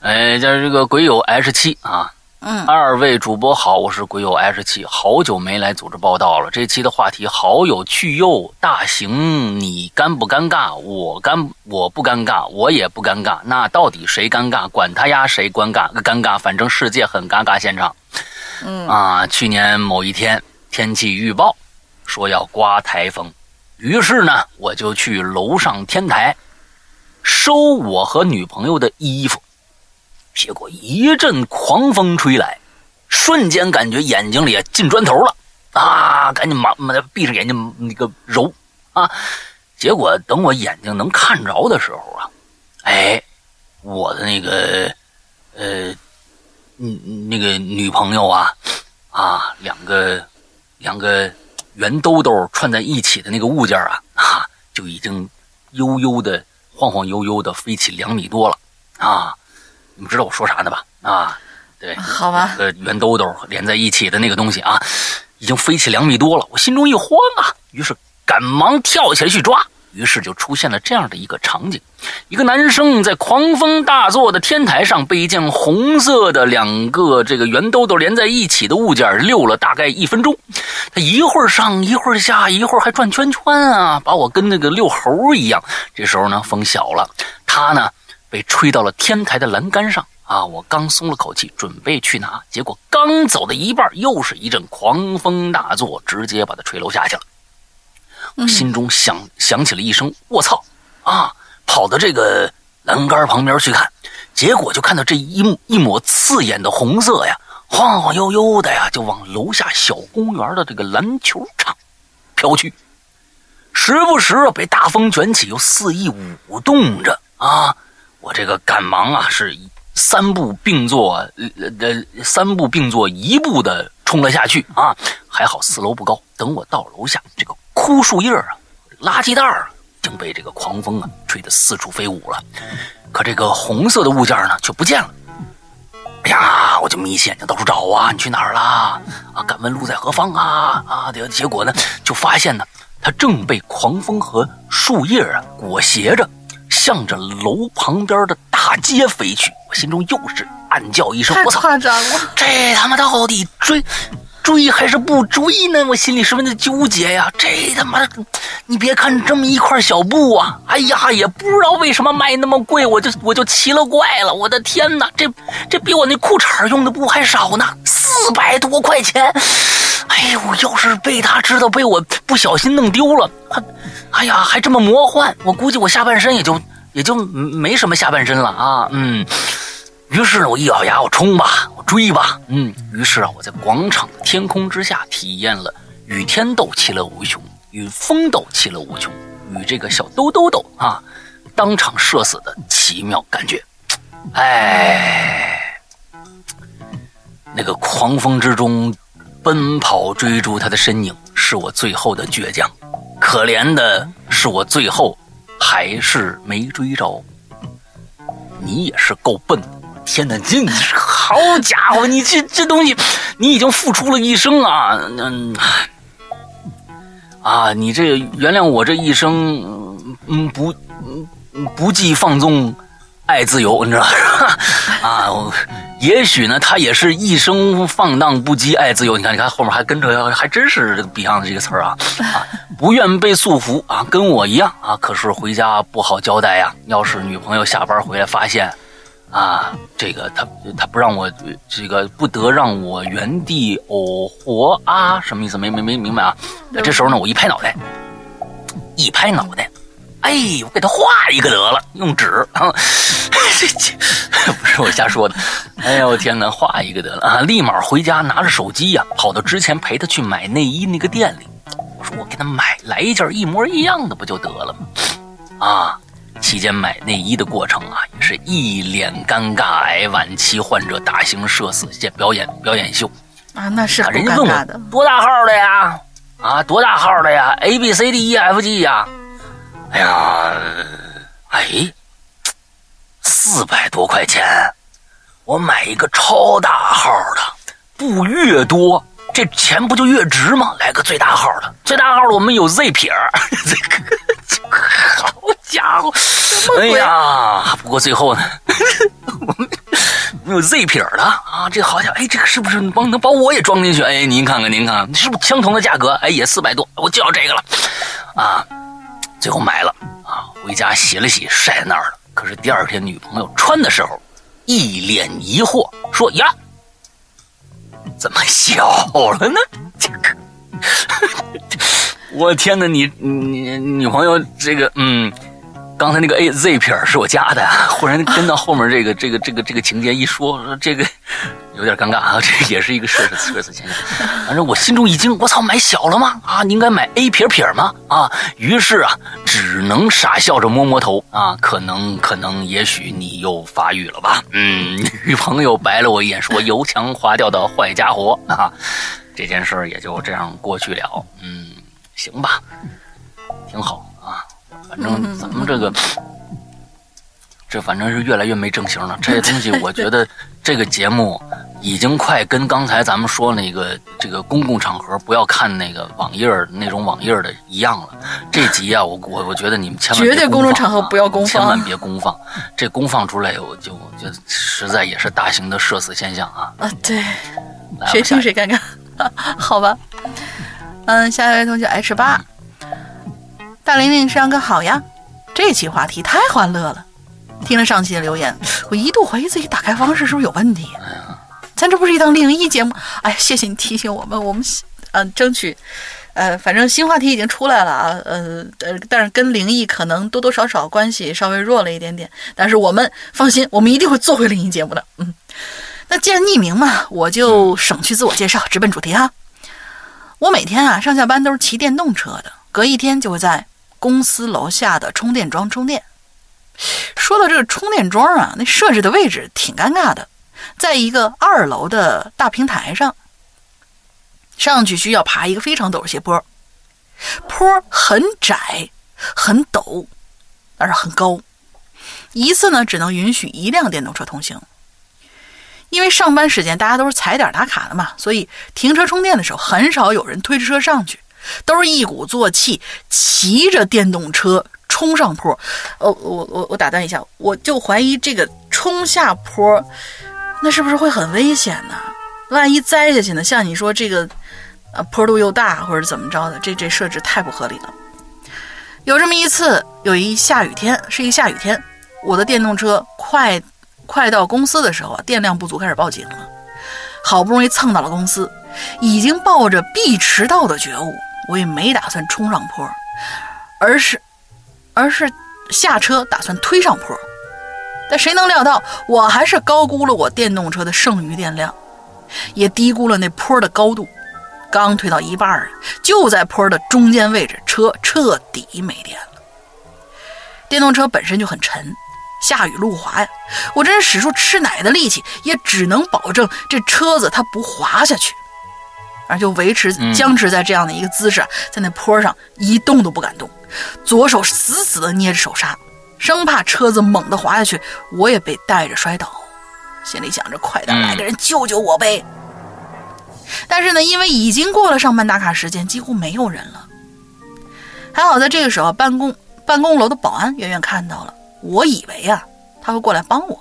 哎，就是这个鬼友 H 七啊。嗯，二位主播好，我是鬼友 H 七，好久没来组织报道了。这期的话题好有趣哟，大型，你尴不尴尬？我尴，我不尴尬，我也不尴尬。那到底谁尴尬？管他呀，谁尴尬？尴尬，反正世界很尴尬。现场，嗯啊，去年某一天天气预报说要刮台风，于是呢，我就去楼上天台收我和女朋友的衣服。结果一阵狂风吹来，瞬间感觉眼睛里进砖头了啊！赶紧马马闭上眼睛那个揉啊！结果等我眼睛能看着的时候啊，哎，我的那个呃，嗯，那个女朋友啊啊，两个两个圆兜兜串在一起的那个物件啊啊，就已经悠悠的晃晃悠悠的飞起两米多了啊！你们知道我说啥呢吧？啊，对，好吧，呃，圆兜兜连在一起的那个东西啊，已经飞起两米多了。我心中一慌啊，于是赶忙跳起来去抓，于是就出现了这样的一个场景：一个男生在狂风大作的天台上，被一件红色的两个这个圆兜兜连在一起的物件溜了大概一分钟。他一会儿上一会儿下，一会儿还转圈圈啊，把我跟那个遛猴一样。这时候呢，风小了，他呢被吹到了天台的栏杆上啊。我刚松了口气，准备去拿，结果刚走到一半，又是一阵狂风大作，直接把他吹楼下去了。心中想想起了一声“我操”，啊，跑到这个栏杆旁边去看，结果就看到这一一抹刺眼的红色呀，晃晃悠悠的呀，就往楼下小公园的这个篮球场飘去，时不时啊被大风卷起，又肆意舞动着啊！我这个赶忙啊是三步并作呃呃三步并作一步的冲了下去啊！还好四楼不高，等我到楼下这个。枯树叶啊，垃圾袋啊，已经被这个狂风啊吹得四处飞舞了。可这个红色的物件呢，却不见了。哎呀，我就眯起眼睛到处找啊，你去哪儿啦？啊，敢问路在何方啊？啊，结结果呢，就发现呢，它正被狂风和树叶啊裹挟着，向着楼旁边的大街飞去。我心中又是暗叫一声：“我操！夸张了，这他妈到底追？”追还是不追呢？我心里十分的纠结呀！这他妈的，你别看这么一块小布啊，哎呀，也不知道为什么卖那么贵，我就我就奇了怪了！我的天哪，这这比我那裤衩用的布还少呢，四百多块钱！哎呦，要是被他知道，被我不小心弄丢了，还哎呀，还这么魔幻，我估计我下半身也就也就没什么下半身了啊！嗯。于是呢，我一咬牙，我冲吧，我追吧，嗯。于是啊，我在广场的天空之下，体验了与天斗其乐无穷，与风斗其乐无穷，与这个小兜兜斗啊，当场射死的奇妙感觉。哎，那个狂风之中奔跑追逐他的身影，是我最后的倔强。可怜的是，我最后还是没追着。你也是够笨的。天哪，这好家伙，你这这东西，你已经付出了一生啊！嗯，啊，你这原谅我这一生，嗯，不，嗯，不计放纵，爱自由，你知道吧？啊，也许呢，他也是一生放荡不羁，爱自由。你看，你看后面还跟着，还真是这个 Beyond 这个词儿啊！啊，不愿被束缚啊，跟我一样啊。可是回家不好交代呀，要是女朋友下班回来发现。啊，这个他他不让我这个不得让我原地偶活啊，什么意思？没没没明白啊？这时候呢，我一拍脑袋，一拍脑袋，哎，我给他画一个得了，用纸啊，这这 不是我瞎说的，哎呦，我天哪，画一个得了啊！立马回家拿着手机呀，跑到之前陪他去买内衣那个店里，我说我给他买来一件一模一样的不就得了吗？啊！期间买内衣的过程啊，也是一脸尴尬，癌晚期患者大型社死现表演表演秀啊，那是人家问我多大号的呀？啊，多大号的呀？A B C D E F G 呀？哎呀，哎，四百多块钱，我买一个超大号的，布越多，这钱不就越值吗？来个最大号的，最大号的我们有 Z 撇 这个。好家伙！哎呀，不过最后呢，我们有 Z 撇的啊，这好家伙，哎，这个是不是帮能把我也装进去？哎，您看看，您看看，是不是相同的价格？哎，也四百多，我就要这个了啊！最后买了啊，回家洗了洗，晒在那儿了。可是第二天女朋友穿的时候，一脸疑惑，说：“呀，怎么小了呢？”这个。我天哪，你你女朋友这个嗯，刚才那个 A Z 片是我加的，忽然跟到后面这个这个这个这个情节一说，这个有点尴尬啊，这也是一个奢侈奢侈现象。反正我心中一惊，我操，买小了吗？啊，你应该买 A 撇撇吗？啊，于是啊，只能傻笑着摸摸头啊，可能可能也许你又发育了吧？嗯，女朋友白了我一眼，说油腔滑调的坏家伙啊，这件事也就这样过去了。嗯。行吧，挺好。反正咱们这个，这反正是越来越没正形了。这些东西，我觉得 这个节目已经快跟刚才咱们说那个这个公共场合不要看那个网页那种网页的一样了。这集啊，我我我觉得你们千万绝对公众场合不要公放，千万别公放。这公放出来，我就就实在也是大型的社死现象啊！啊，对，谁听谁尴尬，好吧。嗯，下一位同学 H 八，大玲玲上个好呀。这期话题太欢乐了，听了上期的留言，我一度怀疑自己打开方式是不是有问题。咱这不是一档灵异节目，哎，谢谢你提醒我们，我们嗯争取，呃，反正新话题已经出来了啊，呃呃，但是跟灵异可能多多少少关系稍微弱了一点点，但是我们放心，我们一定会做回灵异节目的。嗯，那既然匿名嘛，我就省去自我介绍，直奔主题哈。我每天啊上下班都是骑电动车的，隔一天就会在。公司楼下的充电桩充电。说到这个充电桩啊，那设置的位置挺尴尬的，在一个二楼的大平台上，上去需要爬一个非常陡的斜坡，坡很窄很陡，但是很高，一次呢只能允许一辆电动车通行。因为上班时间大家都是踩点打卡的嘛，所以停车充电的时候很少有人推着车上去。都是一鼓作气，骑着电动车冲上坡。哦，我我我打断一下，我就怀疑这个冲下坡，那是不是会很危险呢？万一栽下去呢？像你说这个，呃，坡度又大，或者怎么着的，这这设置太不合理了。有这么一次，有一下雨天，是一下雨天，我的电动车快快到公司的时候啊，电量不足，开始报警了。好不容易蹭到了公司，已经抱着必迟到的觉悟。我也没打算冲上坡，而是，而是下车打算推上坡，但谁能料到，我还是高估了我电动车的剩余电量，也低估了那坡的高度。刚推到一半儿就在坡的中间位置，车彻底没电了。电动车本身就很沉，下雨路滑呀，我真是使出吃奶的力气，也只能保证这车子它不滑下去。而就维持僵持在这样的一个姿势，在那坡上一动都不敢动，左手死死地捏着手刹，生怕车子猛地滑下去，我也被带着摔倒。心里想着，快点来个人救救我呗！但是呢，因为已经过了上班打卡时间，几乎没有人了。还好在这个时候，办公办公楼的保安远远看到了，我以为啊他会过来帮我，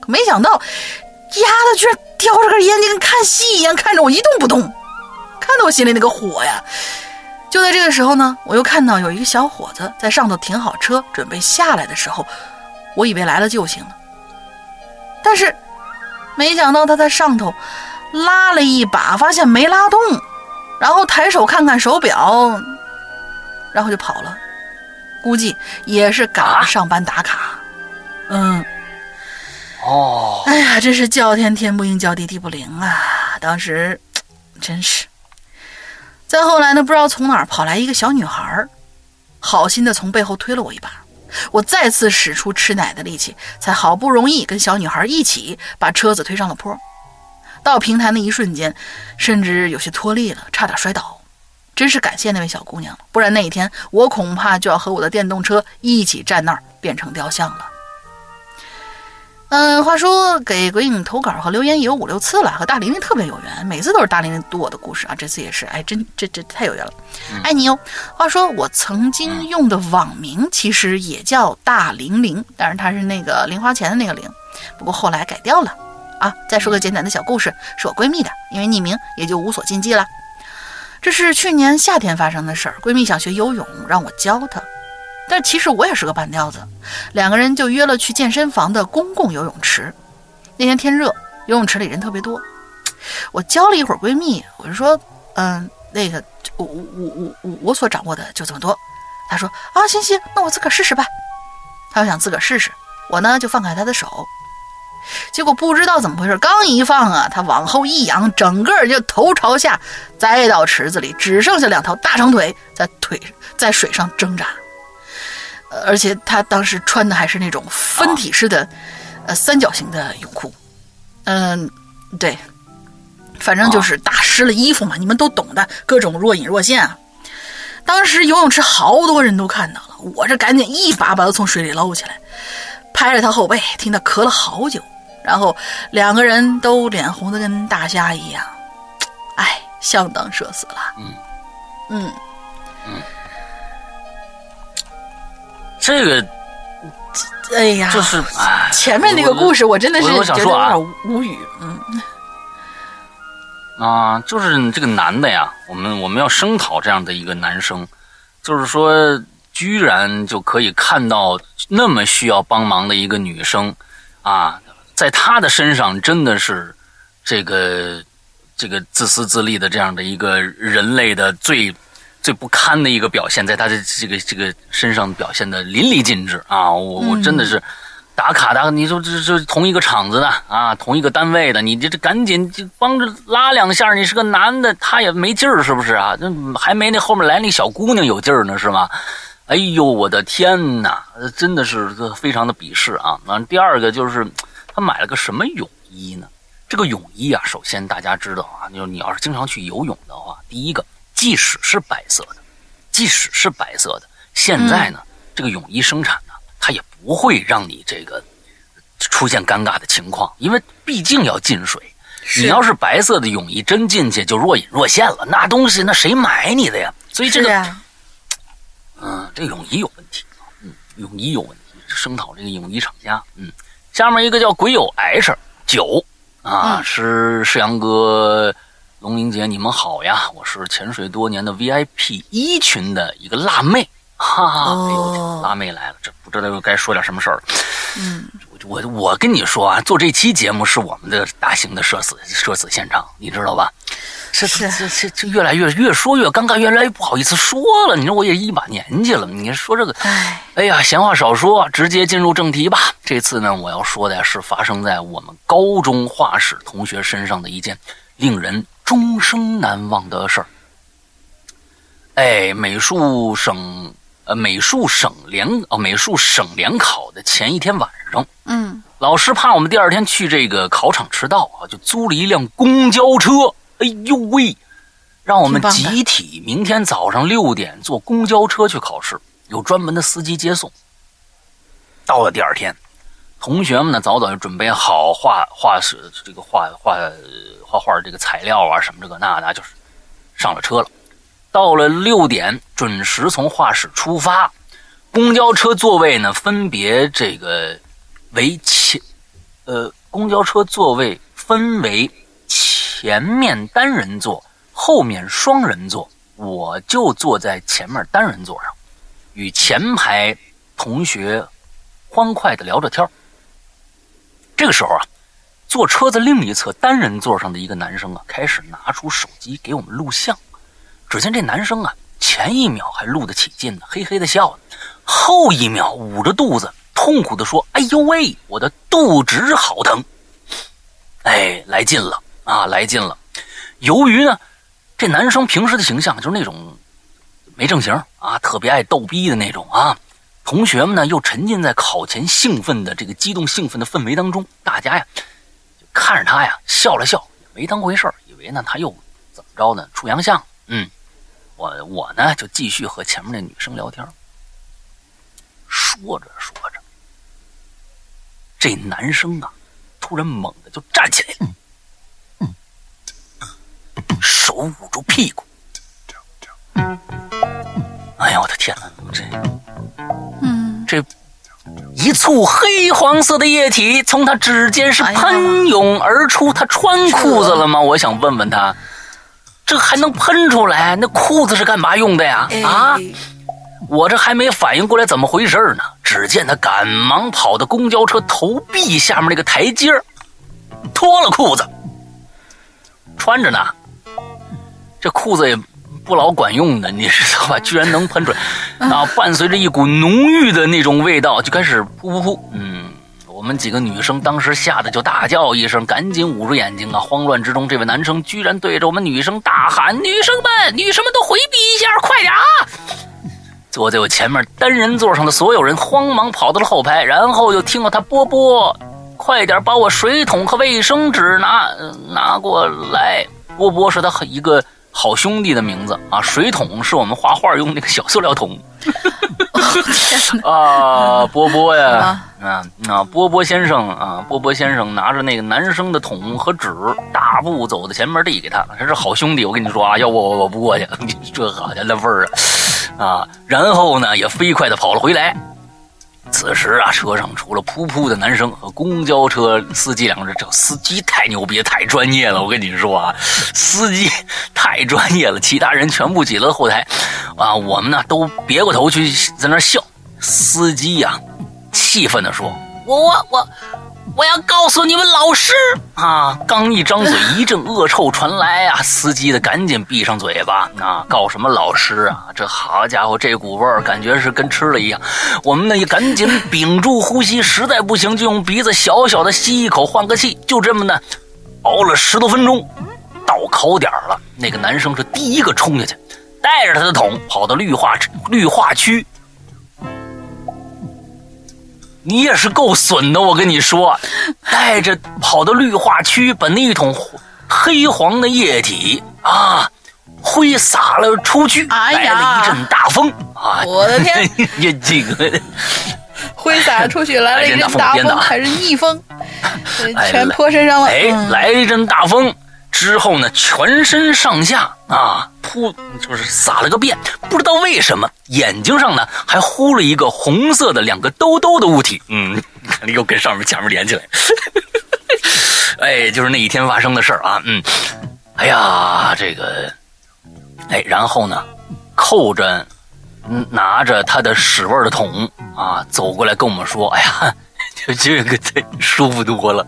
可没想到。丫的，居然叼着根烟，跟看戏一样看着我一动不动，看得我心里那个火呀！就在这个时候呢，我又看到有一个小伙子在上头停好车，准备下来的时候，我以为来了救星了，但是没想到他在上头拉了一把，发现没拉动，然后抬手看看手表，然后就跑了，估计也是赶了上班打卡，嗯。哦，哎呀，真是叫天天不应，叫地地不灵啊！当时，真是。再后来呢，不知道从哪儿跑来一个小女孩，好心的从背后推了我一把，我再次使出吃奶的力气，才好不容易跟小女孩一起把车子推上了坡。到平台那一瞬间，甚至有些脱力了，差点摔倒。真是感谢那位小姑娘，不然那一天我恐怕就要和我的电动车一起站那儿变成雕像了。嗯，话说给鬼影投稿和留言也有五六次了，和大玲玲特别有缘，每次都是大玲玲读我的故事啊，这次也是，哎，真这这太有缘了，爱你哟。话说我曾经用的网名其实也叫大玲玲，但是它是那个零花钱的那个零，不过后来改掉了啊。再说个简短的小故事，是我闺蜜的，因为匿名也就无所禁忌了。这是去年夏天发生的事儿，闺蜜想学游泳，让我教她。但其实我也是个半吊子，两个人就约了去健身房的公共游泳池。那天天热，游泳池里人特别多。我教了一会儿闺蜜，我就说：“嗯，那个，我我我我我所掌握的就这么多。”她说：“啊，行行，那我自个儿试试吧。”她要想自个儿试试，我呢就放开她的手。结果不知道怎么回事，刚一放啊，她往后一仰，整个就头朝下栽到池子里，只剩下两条大长腿在腿在水上挣扎。而且他当时穿的还是那种分体式的，呃，三角形的泳裤。嗯，对，反正就是打湿了衣服嘛，你们都懂的，各种若隐若现啊。当时游泳池好多人都看到了，我这赶紧一把把他从水里捞起来，拍着他后背，听他咳了好久，然后两个人都脸红的跟大虾一样，哎，相当社死了。嗯嗯这个哎呀，就是哎，前面那个故事，我真的是觉得有点无语。嗯啊，就是这个男的呀，我们我们要声讨这样的一个男生，就是说，居然就可以看到那么需要帮忙的一个女生，啊，在他的身上真的是这个这个自私自利的这样的一个人类的最最不堪的一个表现，在他的这个这个身上表现的淋漓尽致啊！我我真的是。打卡打，你说这这同一个厂子的啊，同一个单位的，你这这赶紧就帮着拉两下。你是个男的，他也没劲儿，是不是啊？这还没那后面来那小姑娘有劲儿呢，是吗？哎呦，我的天哪，真的是非常的鄙视啊！啊，第二个就是他买了个什么泳衣呢？这个泳衣啊，首先大家知道啊，就是你要是经常去游泳的话，第一个，即使是白色的，即使是白色的，现在呢，这个泳衣生产呢，它也不会让你这个出现尴尬的情况，因为毕竟要进水。是。你要是白色的泳衣真进去就若隐若现了，那东西那谁买你的呀？所以这个，是呀，嗯，这个泳衣有问题，嗯，泳衣有问题，声讨这个泳衣厂家，嗯，下面一个叫鬼友 H 九啊，嗯。是世阳哥、龙玲姐，你们好呀，我是潜水多年的 VIP 一群的一个辣妹，哈哈，哎呦辣妹来了，这不知道又该说点什么事儿了。嗯，我我跟你说啊，做这期节目是我们的大型的社死社死现场，你知道吧？这这这这这越来越越说越尴尬，越来越不好意思说了。你说我也一把年纪了，你说这个，哎，哎呀，闲话少说，直接进入正题吧。这次呢，我要说的是发生在我们高中画室同学身上的一件令人终生难忘的事儿。哎，美术省呃美术省联哦美术省联考的前一天晚上，嗯老师怕我们第二天去这个考场迟到啊，就租了一辆公交车。哎呦喂，让我们集体明天早上六点坐公交车去考试，有专门的司机接送。到了第二天，同学们呢早早就准备好画画室这个画画画画这个材料啊什么这个那的，就是上了车了。到了六点准时从画室出发，公交车座位呢分别这个为前，呃，公交车座位分为前面单人座，后面双人座。我就坐在前面单人座上，与前排同学欢快的聊着天儿这个时候啊，坐车子另一侧单人座上的一个男生啊，开始拿出手机给我们录像。只见这男生啊，前一秒还录得起劲呢，嘿嘿的笑，后一秒捂着肚子，痛苦的说：“哎呦喂，我的肚子好疼！”哎，来劲了啊，来劲了！由于呢，这男生平时的形象就是那种没正形啊，特别爱逗逼的那种啊。同学们呢，又沉浸在考前兴奋的这个激动兴奋的氛围当中，大家呀，就看着他呀笑了笑，也没当回事儿，以为呢他又怎么着呢，出洋相。嗯，我我呢就继续和前面那女生聊天，说着说着，这男生啊，突然猛地就站起来了，手捂住屁股。哎呀，我的天哪！这嗯，这一簇黑黄色的液体从他指尖是喷涌而出，他穿裤子了吗？我想问问他，这还能喷出来？那裤子是干嘛用的呀？哎啊！我这还没反应过来怎么回事呢，只见他赶忙跑到公交车投币下面那个台阶儿脱了裤子，穿着呢。这裤子也不老管用的，你知道吧？居然能喷出来，啊！伴随着一股浓郁的那种味道，就开始噗噗噗。嗯，我们几个女生当时吓得就大叫一声，赶紧捂住眼睛啊！慌乱之中，这位男生居然对着我们女生大喊：“女生们，女生们都回避一下，快点啊！”坐在我前面单人座上的所有人慌忙跑到了后排，然后又听到他波波，快点把我水桶和卫生纸拿呃拿过来。波波是他一个好兄弟的名字啊，水桶是我们画画用那个小塑料桶。啊，波波呀，啊啊，波波先生啊，波波先生拿着那个男生的桶和纸，大步走到前面递给他，他是好兄弟，我跟你说啊，要不我我不过去，这好家伙那味儿啊，啊，然后呢也飞快的跑了回来。此时啊，车上除了噗噗的男生和公交车司机两个人，这司机太牛逼，太专业了。我跟你说啊，司机太专业了。其他人全部挤了后台，啊，我们呢都别过头去在那笑。司机呀，气愤地说：“我我我。”我要告诉你们老师啊！刚一张嘴，一阵恶臭传来啊！司机的赶紧闭上嘴巴啊！告什么老师啊？这好家伙，这股味儿感觉是跟吃了一样。我们呢也赶紧屏住呼吸，实在不行就用鼻子小小的吸一口换个气。就这么呢，熬了十多分钟，到考点了。那个男生是第一个冲下去，带着他的桶跑到绿化绿化区。你也是够损的，我跟你说，带着跑到绿化区，把那一桶黑黄的液体啊挥洒了出去，来了一阵大风啊！我的天，你这个 挥洒出去来了一阵大风，还是逆风，全泼身上了。哎，来一阵大风。之后呢，全身上下啊扑，就是撒了个遍，不知道为什么眼睛上呢还糊了一个红色的两个兜兜的物体，嗯，看你又跟上面前面连起来，哎，就是那一天发生的事儿啊，嗯，哎呀，这个，哎，然后呢，扣着，拿着他的屎味的桶啊，走过来跟我们说，哎呀。就这个这舒服多了，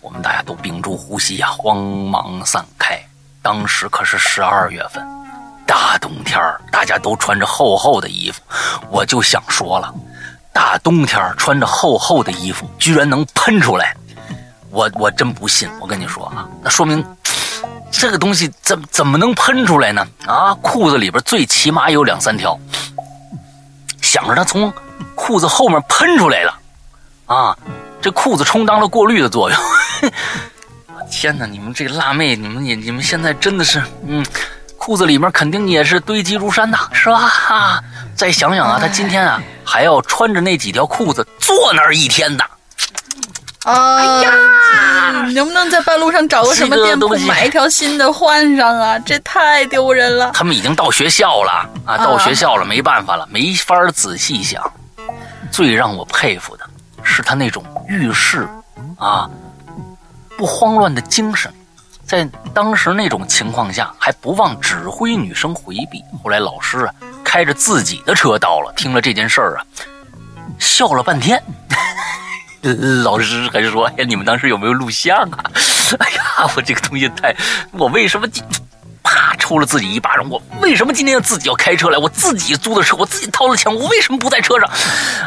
我们大家都屏住呼吸呀，慌忙散开。当时可是十二月份，大冬天大家都穿着厚厚的衣服。我就想说了，大冬天穿着厚厚的衣服，居然能喷出来，我我真不信。我跟你说啊，那说明这个东西怎怎么能喷出来呢？啊，裤子里边最起码有两三条，想着它从裤子后面喷出来了。啊，这裤子充当了过滤的作用。天哪，你们这辣妹，你们也你们现在真的是，嗯，裤子里面肯定也是堆积如山呐，是吧？啊，再想想啊，他今天啊还要穿着那几条裤子坐那儿一天的。哎呀，能不能在半路上找个什么店铺买一条新的换上啊？这太丢人了。他们已经到学校了啊，到学校了，没办法了，没法仔细想。最让我佩服的。是他那种遇事啊不慌乱的精神，在当时那种情况下还不忘指挥女生回避。后来老师啊开着自己的车到了，听了这件事儿啊，笑了半天。老师还说：“哎，你们当时有没有录像啊？”哎呀，我这个东西太……我为什么？啪，抽了自己一巴掌！我为什么今天要自己要开车来？我自己租的车，我自己掏了钱，我为什么不在车上？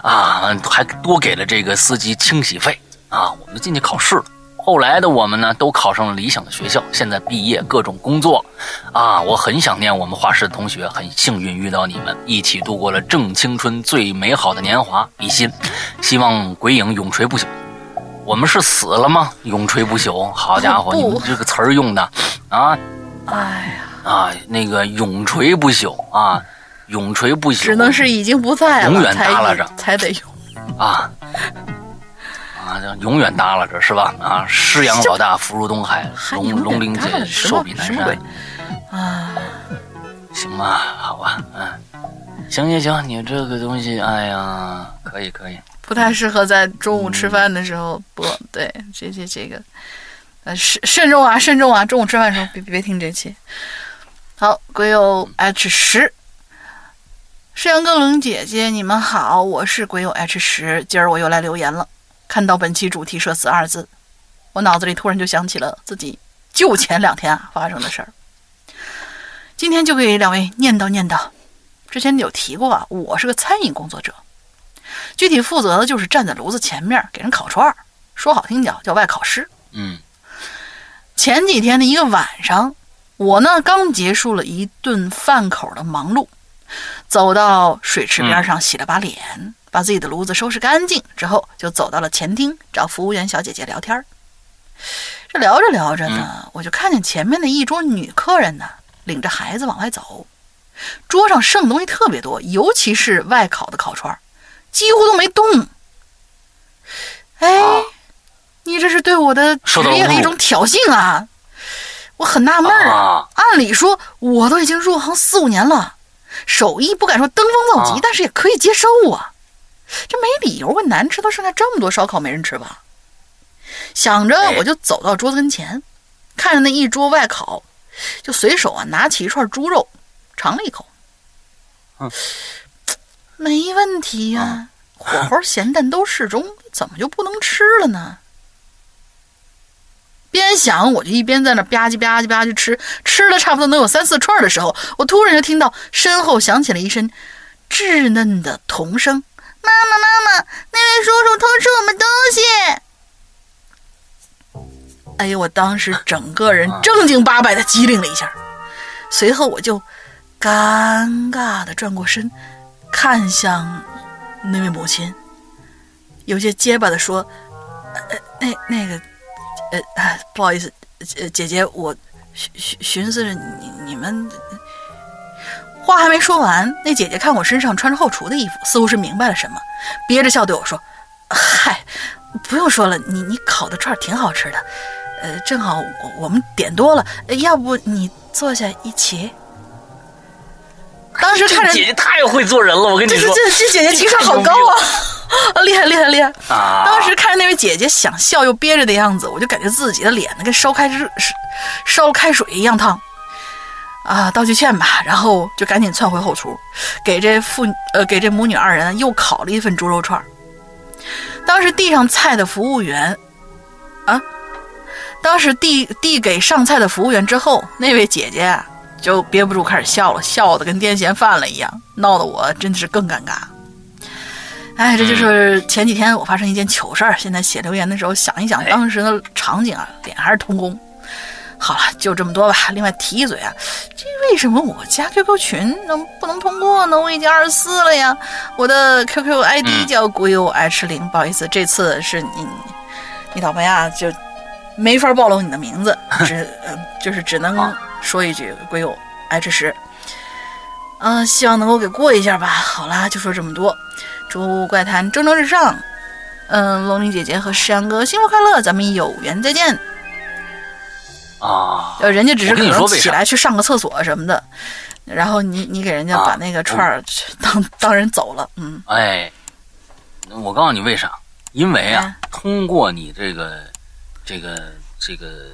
啊，还多给了这个司机清洗费啊！我们进去考试了。后来的我们呢，都考上了理想的学校，现在毕业，各种工作。啊，我很想念我们画室的同学，很幸运遇到你们，一起度过了正青春最美好的年华。比心，希望鬼影永垂不朽。我们是死了吗？永垂不朽？好家伙，你们这个词儿用的啊！哎呀啊，那个永垂不朽啊，永垂不朽，只能是已经不在了，永远耷拉着才得用啊啊，永远耷拉着是吧？啊，师阳老大福如东海，龙龙鳞姐寿比南山啊，行吧，好吧，嗯，行行行，你这个东西，哎呀，可以可以，不太适合在中午吃饭的时候播，对，这这这个。呃，慎慎重啊，慎重啊！中午吃饭的时候别别听这期。好，鬼友 H 十，山阳哥、冷姐姐，你们好，我是鬼友 H 十，今儿我又来留言了。看到本期主题“社死”二字，我脑子里突然就想起了自己就前两天啊发生的事儿。今天就给两位念叨念叨。之前有提过啊，我是个餐饮工作者，具体负责的就是站在炉子前面给人烤串儿，说好听点叫外烤师。嗯。前几天的一个晚上，我呢刚结束了一顿饭口的忙碌，走到水池边上洗了把脸，把自己的炉子收拾干净之后，就走到了前厅找服务员小姐姐聊天这聊着聊着呢，我就看见前面的一桌女客人呢，领着孩子往外走，桌上剩东西特别多，尤其是外烤的烤串，几乎都没动。哎，你这是对我的职业的一种挑衅啊！我很纳闷啊。按理说，我都已经入行四五年了，手艺不敢说登峰造极，但是也可以接受啊。这没理由会难吃到剩下这么多烧烤没人吃吧？想着，我就走到桌子跟前，看着那一桌外烤，就随手啊拿起一串猪肉，尝了一口。嗯，没问题呀，火候咸淡都适中，怎么就不能吃了呢？边想我就一边在那吧唧吧唧吧唧吃，吃了差不多能有三四串的时候，我突然就听到身后响起了一声稚嫩的童声：“妈妈，妈妈，那位叔叔偷吃我们东西！”哎呦，我当时整个人正经八百的机灵了一下，随后我就尴尬的转过身，看向那位母亲，有些结巴的说：“呃，那那个。”呃，不好意思，呃，姐姐，我寻寻寻思着你你们话还没说完，那姐姐看我身上穿着后厨的衣服，似乎是明白了什么，憋着笑对我说：“嗨，不用说了，你你烤的串挺好吃的，呃，正好我我们点多了，要不你坐下一起。”当时看着姐姐太会做人了，我跟你说，这这这姐姐情商好高啊！厉害厉害厉害！当时看着那位姐姐想笑又憋着的样子，我就感觉自己的脸呢跟烧开热烧开水一样烫啊！道句歉吧，然后就赶紧窜回后厨，给这父呃给这母女二人又烤了一份猪肉串。当时递上菜的服务员啊，当时递递给上菜的服务员之后，那位姐姐就憋不住开始笑了，笑的跟癫痫犯了一样，闹得我真的是更尴尬。哎，这就是前几天我发生一件糗事儿。现在写留言的时候想一想当时的场景啊，脸还是通红。好了，就这么多吧。另外提一嘴啊，这为什么我加 QQ 群能不能通过呢？我已经二十四了呀，我的 QQ ID 叫古有 H 零。不好意思，这次是你你倒霉啊，就没法暴露你的名字，只就是只能说一句鬼友 H 十。嗯，希望能够给过一下吧。好啦，就说这么多。祝怪谈蒸蒸日上，嗯，龙女姐姐和石阳哥幸福快乐，咱们有缘再见。啊，呃，人家只是可能起来去上个厕所什么的，然后你你给人家把那个串儿当当人走了，嗯。哎，我告诉你为啥？因为啊，通过你这个这个这个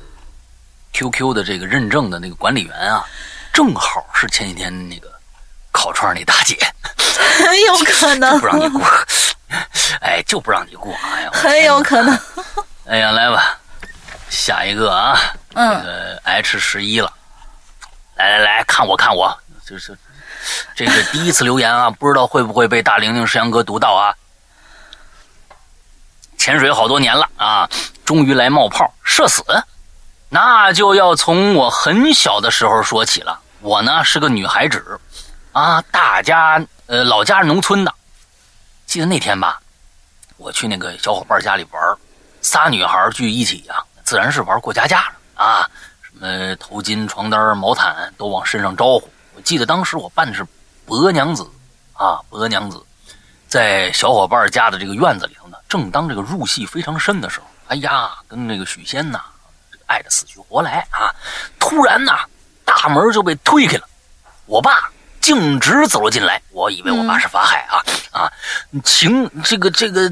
QQ 的这个认证的那个管理员啊，正好是前几天那个烤串那大姐。很 有可能不让你过，哎，就不让你过，哎呀，很有可能。哎呀，来吧，下一个啊，这个 H 十一了，来来来看我看我，就是这个第一次留言啊，不知道会不会被大玲玲、石阳哥读到啊？潜水好多年了啊，终于来冒泡，社死，那就要从我很小的时候说起了。我呢是个女孩子，啊，大家。呃，老家是农村的，记得那天吧，我去那个小伙伴家里玩仨女孩聚一起呀，自然是玩过家家了啊，什么头巾、床单、毛毯都往身上招呼。我记得当时我扮的是伯娘子啊，伯娘子，在小伙伴家的这个院子里头呢，正当这个入戏非常深的时候，哎呀，跟那个许仙呐爱的死去活来啊，突然呐，大门就被推开了，我爸。径直走了进来，我以为我爸是法海啊啊！情这个这个，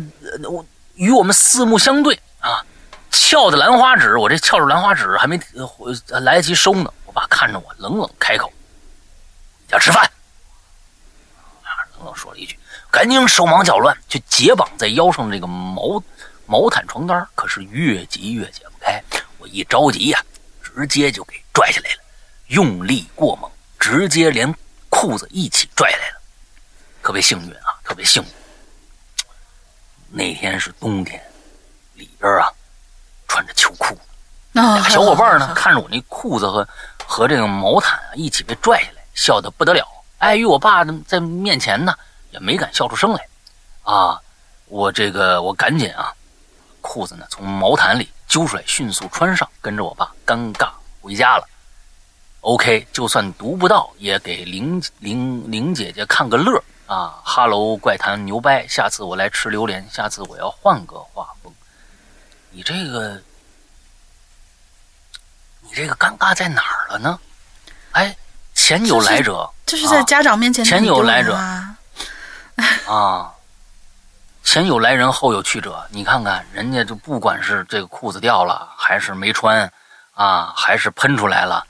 我与我们四目相对啊，翘的兰花指，我这翘着兰花指还没来得及收呢，我爸看着我，冷冷开口：“要吃饭。”啊，冷冷说了一句，赶紧手忙脚乱去解绑在腰上的这个毛毛毯床单，可是越急越解不开，我一着急呀，直接就给拽下来了，用力过猛，直接连。裤子一起拽来了，特别幸运啊，特别幸运。那天是冬天，里边啊穿着秋裤。那小伙伴呢，看着我那裤子和和这个毛毯啊一起被拽下来，笑得不得了。碍于我爸在面前呢，也没敢笑出声来。啊，我这个我赶紧啊，裤子呢从毛毯里揪出来，迅速穿上，跟着我爸尴尬回家了。OK，就算读不到，也给玲玲玲姐姐看个乐啊！哈喽，怪谈牛掰，下次我来吃榴莲，下次我要换个画风。你这个，你这个尴尬在哪儿了呢？哎，前有来者，就是在家长面前前有来者啊，啊，前有来人，后有去者。你看看人家，就不管是这个裤子掉了，还是没穿，啊，还是喷出来了。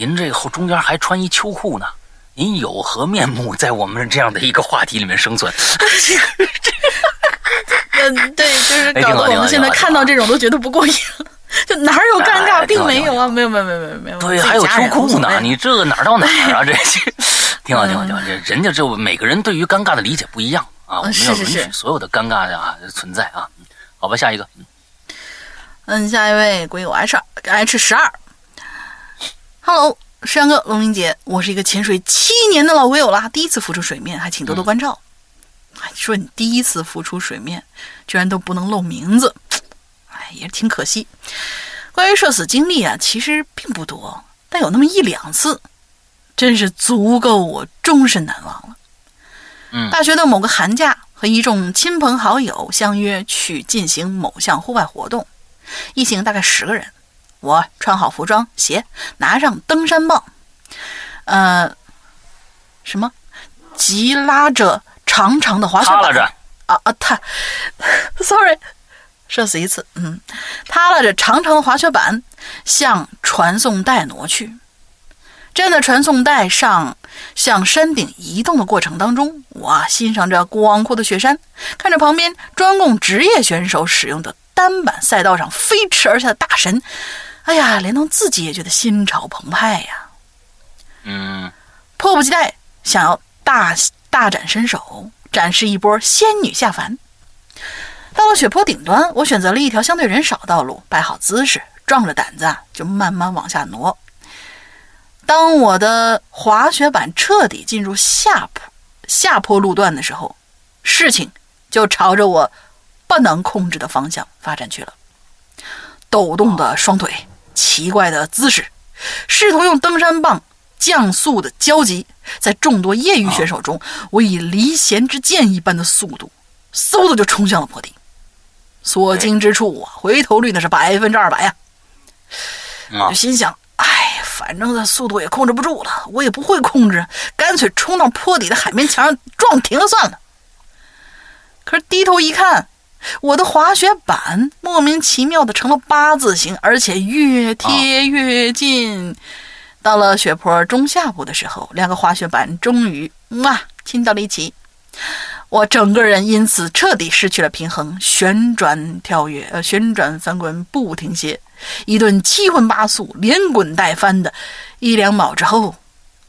您这后中间还穿一秋裤呢，您有何面目在我们这样的一个话题里面生存？嗯，对，就是搞得我们现在看到这种都觉得不过瘾了。就哪儿有尴哎尬，并没有啊，没有，没有，没有，没有，没有。对，还有秋裤呢，你这个哪儿到哪儿啊？这 这挺好，挺好，挺好。这人家这每个人对于尴尬的理解不一样啊，我们要允许所有的尴尬的啊存在啊。嗯好吧，下一个，嗯，下一位鬼友 H 二 H 十二，Hello，哥，龙玲姐，我是一个潜水七年的老鬼友啦，第一次浮出水面，还请多多关照。哎，说你第一次浮出水面，居然都不能露名字，哎，也挺可惜。关于社死经历啊，其实并不多，但有那么一两次，真是足够我终身难忘了。嗯大学的某个寒假，和一众亲朋好友相约去进行某项户外活动，一行大概十个人。我穿好服装鞋，拿上登山棒，呃，什么，急拉着长长的滑雪板，拉着，啊啊，他，sorry，射死一次，嗯，他拉着长长的滑雪板向传送带挪去。站在传送带上向山顶移动的过程当中，我欣赏着广阔的雪山，看着旁边专供职业选手使用的单板赛道上飞驰而下的大神，哎呀，连同自己也觉得心潮澎湃呀。嗯迫不及待想要大大展身手，展示一波仙女下凡。到了雪坡顶端，我选择了一条相对人少的道路，摆好姿势，壮着胆子啊，就慢慢往下挪。当我的滑雪板彻底进入下坡下坡路段的时候，事情就朝着我不能控制的方向发展去了。抖动的双腿，奇怪的姿势，试图用登山棒降速的焦急，在众多业余选手中，我以离弦之箭一般的速度，嗖的就冲向了坡底。所经之处啊，回头率那是百分之二百呀！我就心想，哎，反正这速度也控制不住了，我也不会控制，干脆冲到坡底的海绵墙上撞停了算了。可是低头一看，我的滑雪板莫名其妙的成了八字形，而且越贴越近。到了雪坡中下部的时候，两个滑雪板终于哇亲到了一起。我整个人因此彻底失去了平衡，旋转跳跃，呃，旋转翻滚不停歇，一顿七荤八素、连滚带翻的，一两秒之后，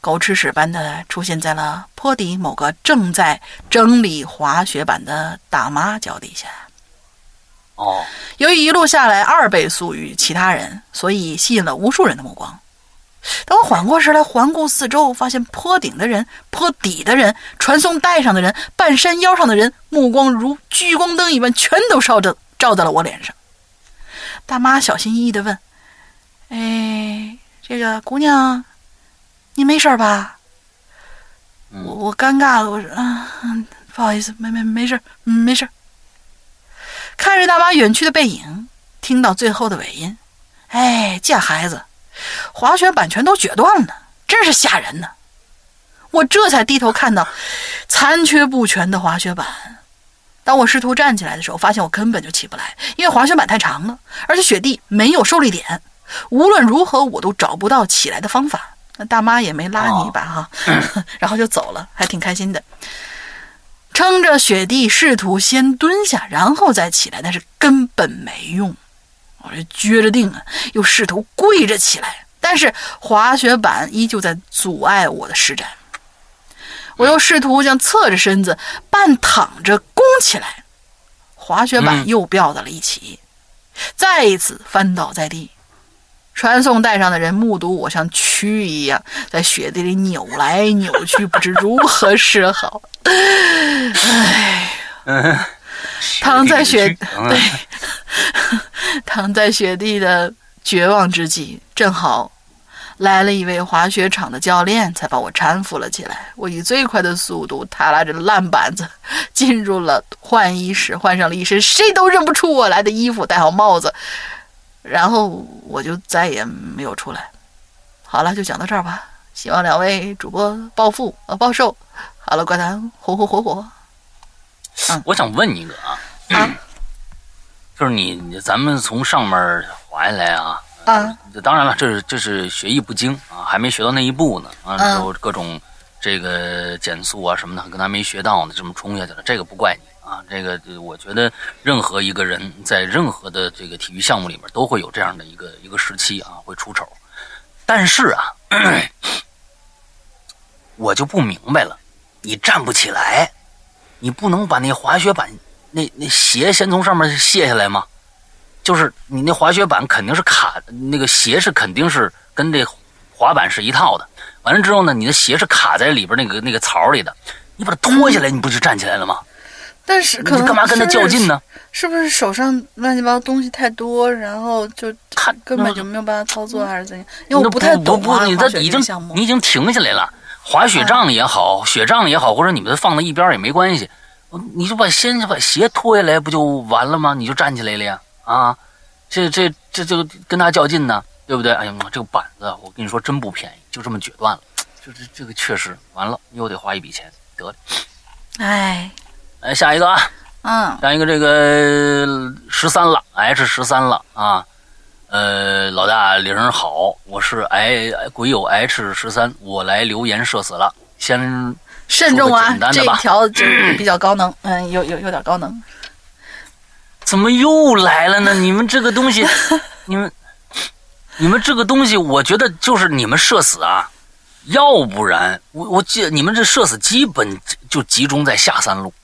狗吃屎般的出现在了坡底某个正在整理滑雪板的大妈脚底下。哦，由于一路下来二倍速于其他人，所以吸引了无数人的目光。等我缓过神来，环顾四周，发现坡顶的人、坡底的人、传送带上的人、半山腰上的人，目光如聚光灯一般，全都照着照在了我脸上。大妈小心翼翼地问：“哎，这个姑娘，你没事吧？”嗯我我尴尬了，我说：“啊，嗯不好意思，没没没事没事儿。”看着大妈远去的背影，听到最后的尾音，哎，这孩子，滑雪板全都撅断了，真是吓人呢。我这才低头看到残缺不全的滑雪板。当我试图站起来的时候，发现我根本就起不来，因为滑雪板太长了，而且雪地没有受力点，无论如何我都找不到起来的方法。那大妈也没拉你一把哈，然后就走了，还挺开心的。撑着雪地，试图先蹲下，然后再起来，但是根本没用。我这撅着腚啊，又试图跪着起来，但是滑雪板依旧在阻碍我的施展。我又试图将侧着身子半躺着弓起来，滑雪板嗯又掉到了一起，再一次翻倒在地。传送带上的人目睹我像蛆一样在雪地里扭来扭去，不知如何是好。唉，嗯，躺在雪嗯对，躺在雪地的绝望之际，正好来了一位滑雪场的教练，才把我搀扶了起来。我以最快的速度踏拉着烂板子进入了换衣室，换上了一身谁都认不出我来的衣服，戴好帽子，然后我就再也没有出来。好了，就讲到这儿吧。希望两位主播暴富呃暴瘦。好了，怪谈红红火火。嗯，我想问一个啊，就是你咱们从上面滑下来啊。啊，当然了，这是这是学艺不精啊，还没学到那一步呢啊，然后各种这个减速啊什么的，可能还没学到呢，这么冲下去了，这个不怪你啊，这个我觉得任何一个人在任何的这个体育项目里面都会有这样的一个一个时期啊，会出丑。但是啊，我就不明白了，你站不起来，你不能把那滑雪板那那鞋先从上面卸下来吗？就是你那滑雪板肯定是卡，那个鞋是肯定是跟这滑板是一套的。完了之后呢，你的鞋是卡在里边那个那个槽里的，你把它脱下来，你不就站起来了吗？但是你干嘛跟他较劲呢？是不是手上乱七八糟东西太多，然后就他根本就没有办法操作，还是怎样？因为我不太懂啊。你这已经你已经停下来了，滑雪杖也好，雪杖也好，或者你们放在一边也没关系，你就把先把鞋脱下来不就完了吗？你就站起来了呀。啊，这这这就跟他较劲呢，对不对？哎呀妈，这个板子我跟你说真不便宜，就这么决断了，就这这个确实完了，又得花一笔钱，得了。哎，来下一个啊，嗯，下一个这个十三了，H 十三了啊，呃，老大铃好，我是 I 鬼友 H 十三，我来留言社死了，先慎重啊，这条就比较高能，嗯，有有有点高能。怎么又来了呢？你们这个东西，你们，你们这个东西，我觉得就是你们社死啊，要不然我我记你们这社死基本就集中在下三路，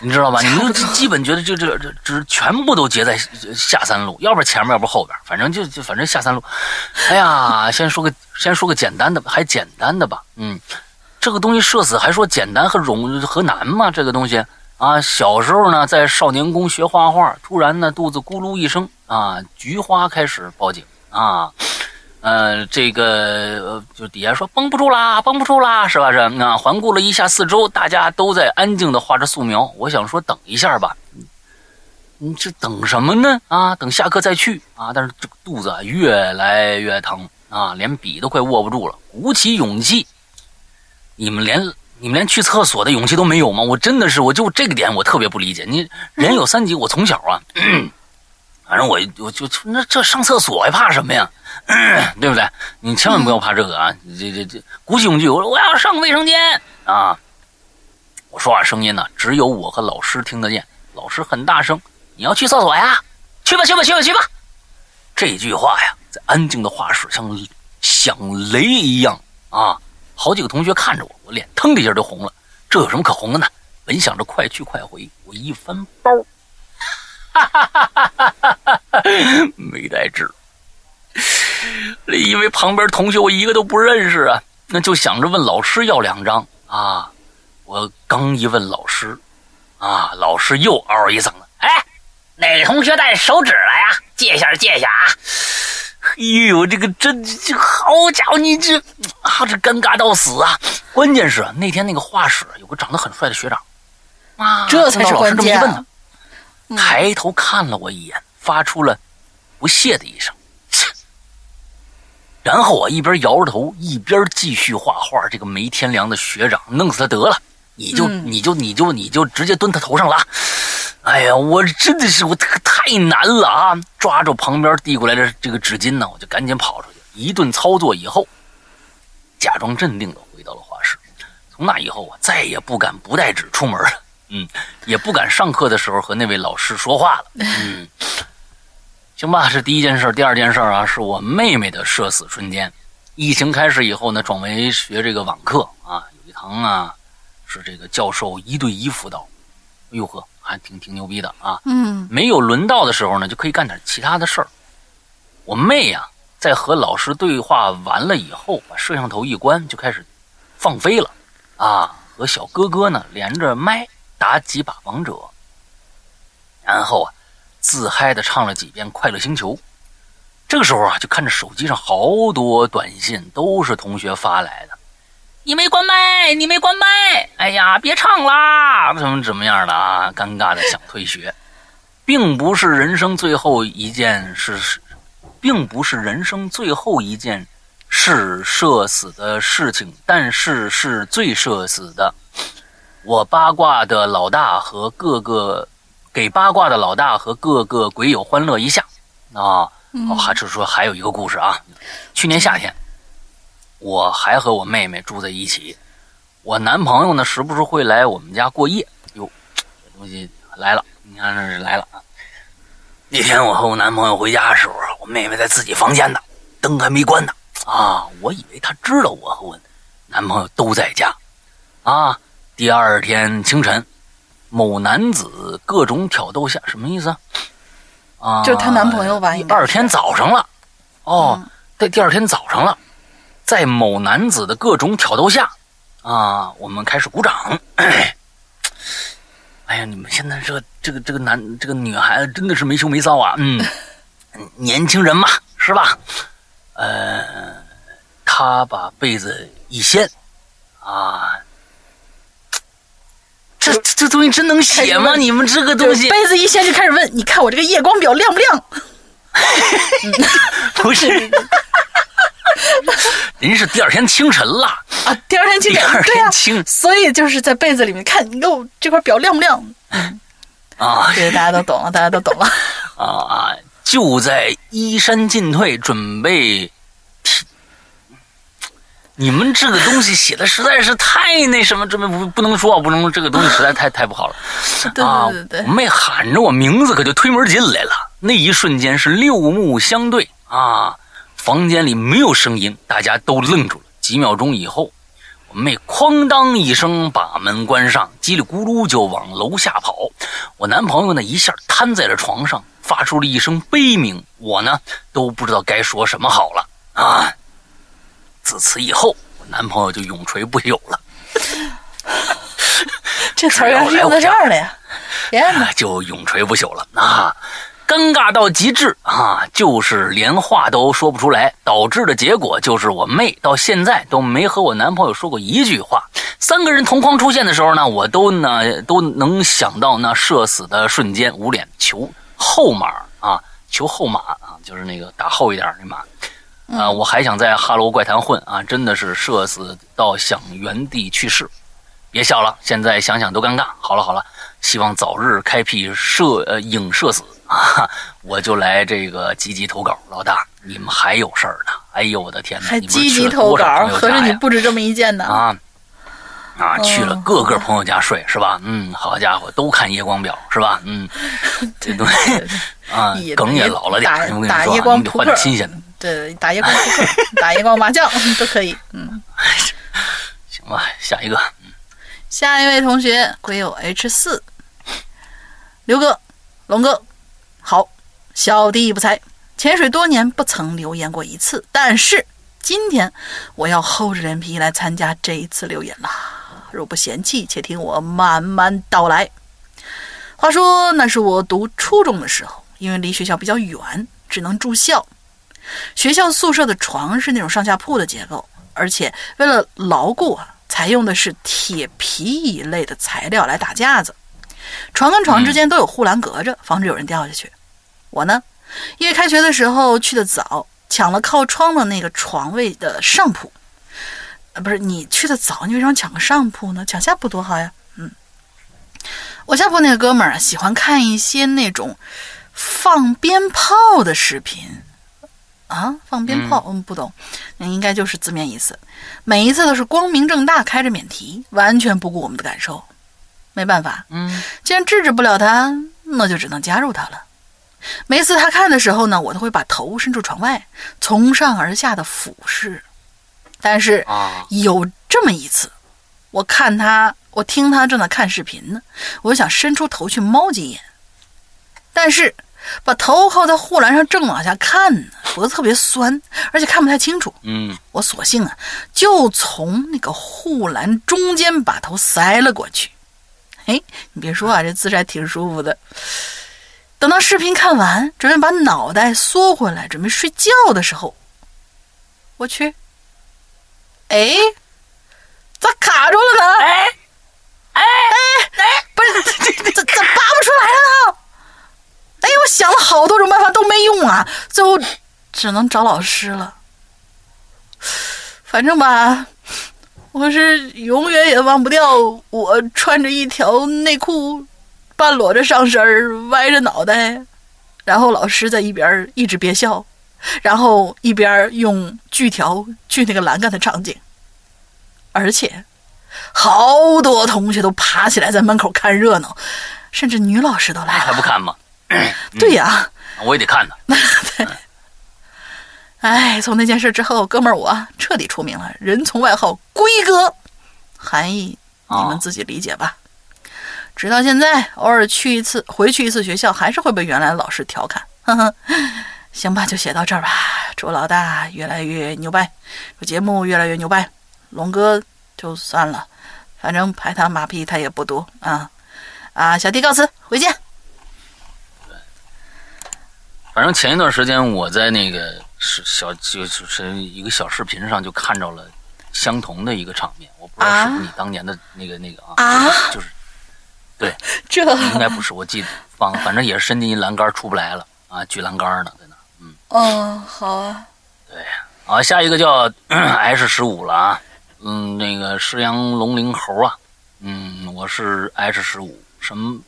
你知道吧？你们基本觉得就这这这全部都结在下三路，要不前面，要不后边，反正就就反正下三路。哎呀，先说个先说个简单的吧，还简单的吧，嗯，这个东西社死还说简单和容和难吗？这个东西。啊，小时候呢，在少年宫学画画，突然呢，肚子咕噜一声，啊，菊花开始报警啊，呃，这个就底下说绷不住啦，绷不住啦，是吧？是啊，环顾了一下四周，大家都在安静的画着素描。我想说等一下吧，你这等什么呢？啊，等下课再去啊。但是这个肚子越来越疼啊，连笔都快握不住了，鼓起勇气，你们连。你们连去厕所的勇气都没有吗？我真的是，我就这个点我特别不理解。你人有三急，我从小啊，反正我我就那这上厕所还怕什么呀？对不对？你千万不要怕这个啊！这这这鼓起勇气，我说我要上卫生间啊！我说话声音呢，只有我和老师听得见。老师很大声：“你要去厕所呀？去吧，去吧，去吧，去吧！”这句话呀，在安静的画室像响雷一样啊！好几个同学看着我，我脸腾的一下就红了。这有什么可红的呢？本想着快去快回，我一翻包，没带纸。因为旁边同学我一个都不认识啊，那就想着问老师要两张啊。我刚一问老师，啊，老师又嗷一嗓子：“哎，哪个同学带手纸了呀？借一下借一下啊！”哎呦，这个真这好家伙，你这啊，这尴尬到死啊！关键是那天那个画室有个长得很帅的学长，啊，这才是关键。抬头看了我一眼，发出了不屑的一声，然后我，一边摇着头，一边继续画画。这个没天良的学长，弄死他得了！你就你就你就你就直接蹲他头上了。哎呀，我真的是我太难了啊！抓住旁边递过来的这个纸巾呢，我就赶紧跑出去。一顿操作以后，假装镇定的回到了画室。从那以后我，再也不敢不带纸出门了。嗯，也不敢上课的时候和那位老师说话了。嗯，行吧，这第一件事。第二件事啊，是我妹妹的社死瞬间。疫情开始以后呢，转为学这个网课啊，有一堂啊，是这个教授一对一辅导。哎呦呵！还挺挺牛逼的啊！嗯，没有轮到的时候呢，就可以干点其他的事儿。我妹呀，在和老师对话完了以后，把摄像头一关，就开始放飞了啊！和小哥哥呢连着麦打几把王者，然后啊，自嗨的唱了几遍《快乐星球》。这个时候啊，就看着手机上好多短信都是同学发来的。你没关麦，你没关麦，哎呀，别唱啦，怎么怎么样的啊？尴尬的想退学，并不是人生最后一件事，并不是人生最后一件事社死的事情，但是是最社死的。我八卦的老大和各个给八卦的老大和各个鬼友欢乐一下啊。哦，还是说还有一个故事啊？去年夏天，我还和我妹妹住在一起。我男朋友呢，时不时会来我们家过夜。哟，这东西来了，你看这是来了啊！那天我和我男朋友回家的时候啊，我妹妹在自己房间呢，灯还没关呢。啊，我以为她知道我和我男朋友都在家。啊，第二天清晨，某男子各种挑逗下，什么意思？啊，就是她男朋友吧。第二天早上了，哦，在第二天早上了，在某男子的各种挑逗下，啊，我们开始鼓掌。哎呀，你们现在这个这个这个男这个女孩子真的是没羞没臊啊，嗯，年轻人嘛，是吧？呃，他把被子一掀，啊。这这东西真能写吗？你们这个东西，杯子一掀就开始问，你看我这个夜光表亮不亮？不是，人是第二天清晨了啊，第二天清晨，第二天清，所以就是在被子里面看，你给我这块表亮不亮？啊，这个大家都懂了，大家都懂了。啊 啊！就在衣衫进退，准备。你们这个东西写的实在是太那什么，这不不能说，不能这个东西实在太太不好了。啊，对对对，没喊着我名字，可就推门进来了。那一瞬间是六目相对啊，房间里没有声音，大家都愣住了。几秒钟以后，我妹哐当一声把门关上，叽里咕噜就往楼下跑。我男朋友呢一下瘫在了床上，发出了一声悲鸣。我呢都不知道该说什么好了啊。自此以后，我男朋友就永垂不朽了。这词儿用在这儿了呀！天哪，就永垂不朽了啊！尴尬到极致啊，就是连话都说不出来，导致的结果就是我妹到现在都没和我男朋友说过一句话。三个人同框出现的时候呢，我都呢都能想到那社死的瞬间，捂脸求后码啊，求后码啊，就是那个打后一点那码。啊！我还想在《哈喽怪谈》混啊！真的是社死到想原地去世，别笑了，现在想想都尴尬。好了好了，希望早日开辟社呃影社死啊！我就来这个积极投稿。老大，你们还有事儿呢？哎呦我的天哪！还积极投稿，合着你不止这么一件呢啊！啊，去了各个朋友家睡是吧？嗯，好家伙，都看夜光表是吧？嗯，这东西啊，梗也老了点，我跟你说，你得换点新鲜的。对，打夜光，打夜光麻将都可以。嗯，行吧，下一个。下一位同学，鬼友 H 四，刘哥，龙哥，好，小弟不才，潜水多年不曾留言过一次，但是今天我要厚着脸皮来参加这一次留言啦。若不嫌弃，且听我慢慢道来。话说那是我读初中的时候，因为离学校比较远，只能住校。学校宿舍的床是那种上下铺的结构，而且为了牢固啊，采用的是铁皮一类的材料来打架子。床跟床之间都有护栏隔着，防止有人掉下去。我呢，因为开学的时候去的早，抢了靠窗的那个床位的上铺。啊，不是你去的早，你为什么抢个上铺呢？抢下铺多好呀。嗯，我下铺那个哥们儿啊，喜欢看一些那种放鞭炮的视频。啊，放鞭炮，嗯，不懂，那应该就是字面意思。每一次都是光明正大开着免提，完全不顾我们的感受。没办法，嗯，既然制止不了他，那就只能加入他了。每次他看的时候呢，我都会把头伸出窗外，从上而下的俯视。但是有这么一次，我看他，我听他正在看视频呢，我就想伸出头去猫几眼，但是。把头靠在护栏上，正往下看呢，脖子特别酸，而且看不太清楚。嗯，我索性啊，就从那个护栏中间把头塞了过去。哎，你别说啊，这姿势还挺舒服的。等到视频看完，准备把脑袋缩回来准备睡觉的时候，我去，哎，咋卡住了呢？哎哎哎，不是，这这咋拔不出来了呢？哎，我想了好多种办法都没用啊，最后只能找老师了。反正吧，我是永远也忘不掉我穿着一条内裤。半裸着上身歪着脑袋，然后老师在一边一直憋笑，然后一边用锯条锯那个栏杆的场景，而且好多同学都爬起来在门口看热闹，甚至女老师都来了，还不看吗？对呀，我也得看呢。哎，从那件事之后，哥们儿我彻底出名了，人从外号“龟哥”，含义你们自己理解吧。直到现在，偶尔去一次，回去一次学校，还是会被原来的老师调侃。呵呵，行吧，就写到这儿吧。祝老大越来越牛掰，祝节目越来越牛掰。龙哥就算了，反正拍他马屁他也不多啊。啊，小弟告辞，回见。反正前一段时间我在那个是小就是一个小视频上就看着了相同的一个场面，我不知道是不是你当年的那个那个啊，就是。对，这应该不是，我记得放，反正也是伸进一栏杆出不来了啊，举栏杆呢，在那。嗯，哦，好啊。对，好，下一个叫 H 十五了啊，嗯，那个狮羊龙鳞猴啊，嗯，我是 H 十五，什么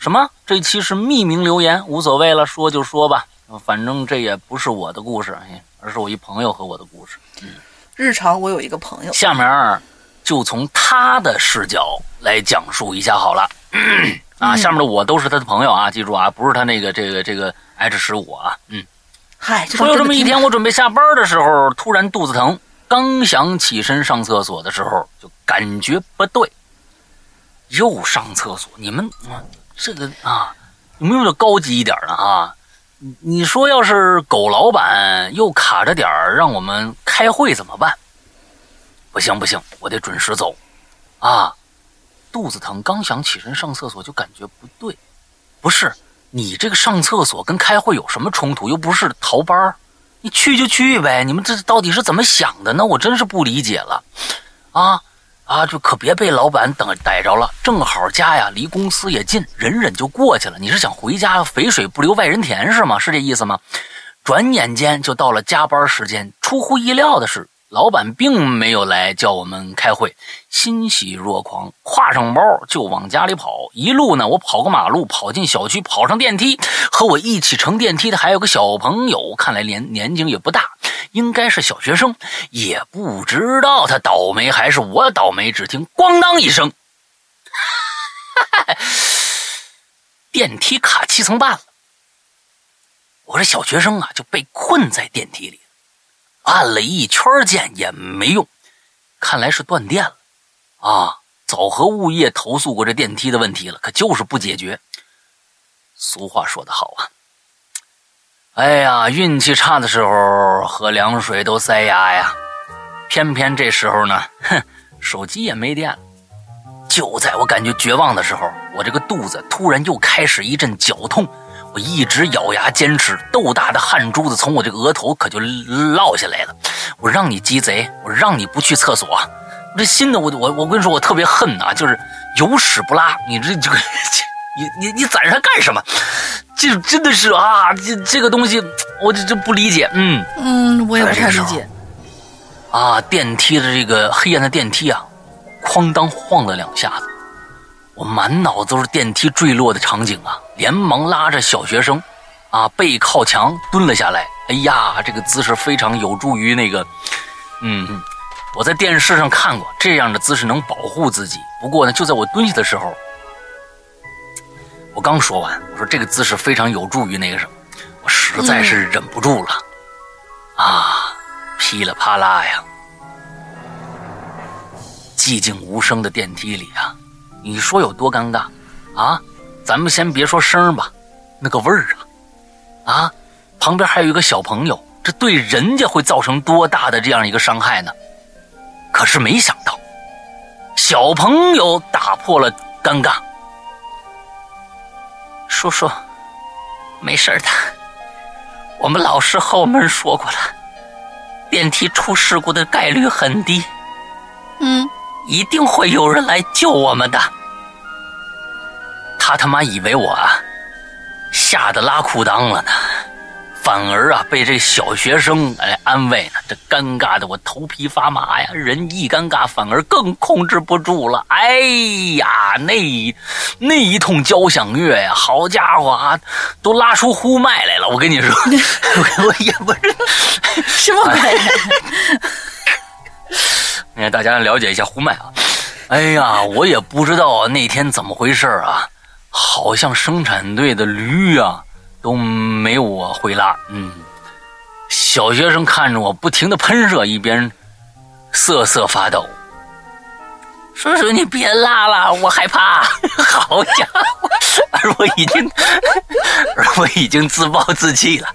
什么？这期是匿名留言，无所谓了，说就说吧，反正这也不是我的故事，而是我一朋友和我的故事。嗯，日常我有一个朋友，下面就从他的视角来讲述一下好了。啊，下面的我都是他的朋友啊，记住啊，不是他那个这个这个 H 十五啊，嗯，嗨，说有这么一天，我准备下班的时候，突然肚子疼，刚想起身上厕所的时候，就感觉不对，又上厕所。你们这个啊，有没有点高级一点的啊？你说要是狗老板又卡着点儿让我们开会怎么办？不行不行，我得准时走啊。肚子疼，刚想起身上厕所就感觉不对，不是你这个上厕所跟开会有什么冲突？又不是逃班你去就去呗。你们这到底是怎么想的呢？我真是不理解了，啊啊，就可别被老板等逮着了。正好家呀离公司也近，忍忍就过去了。你是想回家肥水不流外人田是吗？是这意思吗？转眼间就到了加班时间，出乎意料的是。老板并没有来叫我们开会，欣喜若狂，挎上包就往家里跑。一路呢，我跑过马路，跑进小区，跑上电梯。和我一起乘电梯的还有个小朋友，看来年年纪也不大，应该是小学生。也不知道他倒霉还是我倒霉。只听“咣当”一声，电梯卡七层半了。我这小学生啊，就被困在电梯里。按了一圈键也没用，看来是断电了。啊，早和物业投诉过这电梯的问题了，可就是不解决。俗话说得好啊，哎呀，运气差的时候喝凉水都塞牙呀。偏偏这时候呢，哼，手机也没电了。就在我感觉绝望的时候，我这个肚子突然又开始一阵绞痛。我一直咬牙坚持，豆大的汗珠子从我这个额头可就落下来了。我让你鸡贼，我让你不去厕所，我这心呢，我我我跟你说，我特别恨呐，就是有屎不拉，你这这个，你你你攒着它干什么？这真的是啊，这这个东西，我这这不理解。嗯嗯，我也不太理解。啊，电梯的这个黑暗的电梯啊，哐当晃了两下子。我满脑子都是电梯坠落的场景啊！连忙拉着小学生，啊，背靠墙蹲了下来。哎呀，这个姿势非常有助于那个，嗯，我在电视上看过这样的姿势能保护自己。不过呢，就在我蹲下的时候，我刚说完，我说这个姿势非常有助于那个什么，我实在是忍不住了，啊，噼里啪啦呀，寂静无声的电梯里啊。你说有多尴尬，啊？咱们先别说声吧，那个味儿啊，啊，旁边还有一个小朋友，这对人家会造成多大的这样一个伤害呢？可是没想到，小朋友打破了尴尬，说说，没事的，我们老师和我们说过了，电梯出事故的概率很低，嗯，一定会有人来救我们的。他他妈以为我啊吓得拉裤裆了呢，反而啊被这小学生来安慰呢，这尴尬的我头皮发麻呀，人一尴尬反而更控制不住了。哎呀，那那一通交响乐呀，好家伙啊，都拉出呼麦来了。我跟你说，我 我也不是什么鬼？让大家了解一下呼麦啊。哎呀，我也不知道那天怎么回事啊，好像生产队的驴啊都没我会拉。嗯，小学生看着我不停的喷射，一边瑟瑟发抖。叔叔，你别拉了，我害怕。好家伙，而我已经，而我已经自暴自弃了，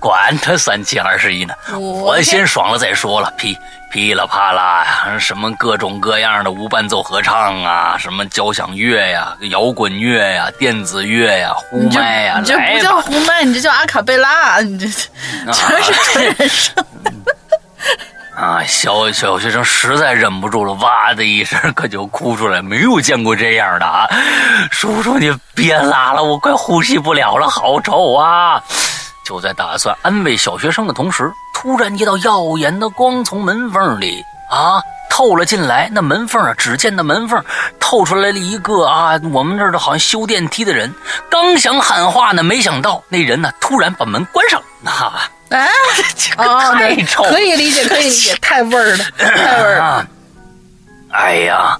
管他三七二十一呢，我先爽了再说了。噼噼里啪啦呀，什么各种各样的无伴奏合唱啊，什么交响乐呀、摇滚乐呀、电子乐呀、呼麦呀，你这不叫呼麦，你这叫阿卡贝拉，你这全是 纯人声。啊，小小学生实在忍不住了，哇的一声可就哭出来，没有见过这样的啊！叔叔，你别拉了，我快呼吸不了了，好臭啊！就在打算安慰小学生的同时，突然一道耀眼的光从门缝里啊透了进来。那门缝啊，只见那门缝透出来了一个啊，我们这儿的好像修电梯的人，刚想喊话呢，没想到那人呢突然把门关上了，那。啊，太臭，可以理解，可以理解，太味儿了，太味儿了。哎呀，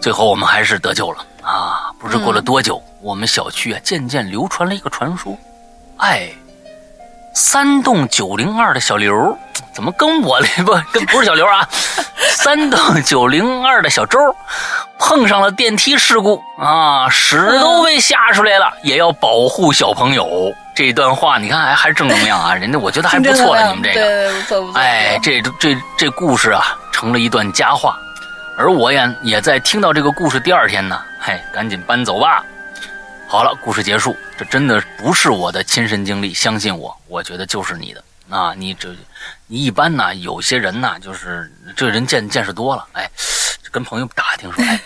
最后我们还是得救了啊！不知过了多久，我们小区啊渐渐流传了一个传说，哎，三栋九零二的小刘，怎么跟我 不跟不是小刘啊？三栋九零二的小周碰上了电梯事故啊，屎都被吓出来了，也要保护小朋友。这段话你看还还是正能量啊，人家我觉得还不错了，你们这个，不错不错。哎，这这这故事啊，成了一段佳话，而我也也在听到这个故事第二天呢，嘿，赶紧搬走吧。好了，故事结束。这真的不是我的亲身经历，相信我，我觉得就是你的啊。你这你一般呢，有些人呢，就是这人见见识多了，哎，跟朋友打听说，哎，那个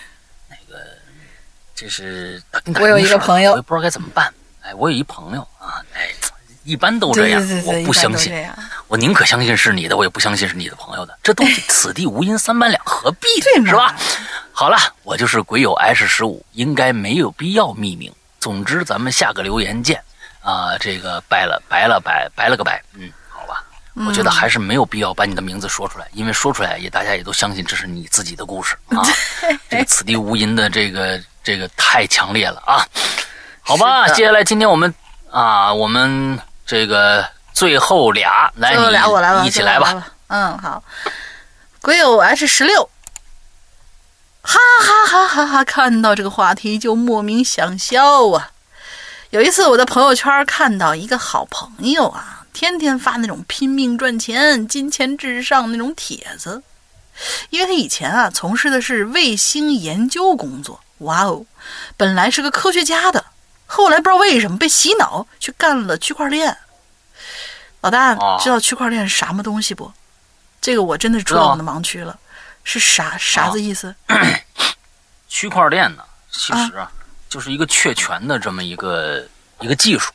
这是我有一个朋友，我也不知道该怎么办。哎，我有一朋友啊，哎，一般都这样，我不相信，我宁可相信是你的，我也不相信是你的朋友的。这东西此地无银三百两，何必是吧？好了，我就是鬼友 H 十五，应该没有必要匿名。总之，咱们下个留言见啊！这个拜了拜了拜拜了个拜，嗯，好吧，我觉得还是没有必要把你的名字说出来，因为说出来也大家也都相信这是你自己的故事啊。这个此地无银的这个这个太强烈了啊！好吧，接下来今天我们啊，我们这个最后俩来，最后俩我来吧，一起来吧。嗯，好。鬼友 H 十六，哈哈哈哈哈！看到这个话题就莫名想笑啊。有一次我在朋友圈看到一个好朋友啊，天天发那种拼命赚钱、金钱至上那种帖子，因为他以前啊从事的是卫星研究工作，哇哦，本来是个科学家的。后来不知道为什么被洗脑去干了区块链。老大知道区块链是什么东西不？这个我真的是出了我的盲区了，是啥啥子意思？区块链呢，其实啊，就是一个确权的这么一个一个技术。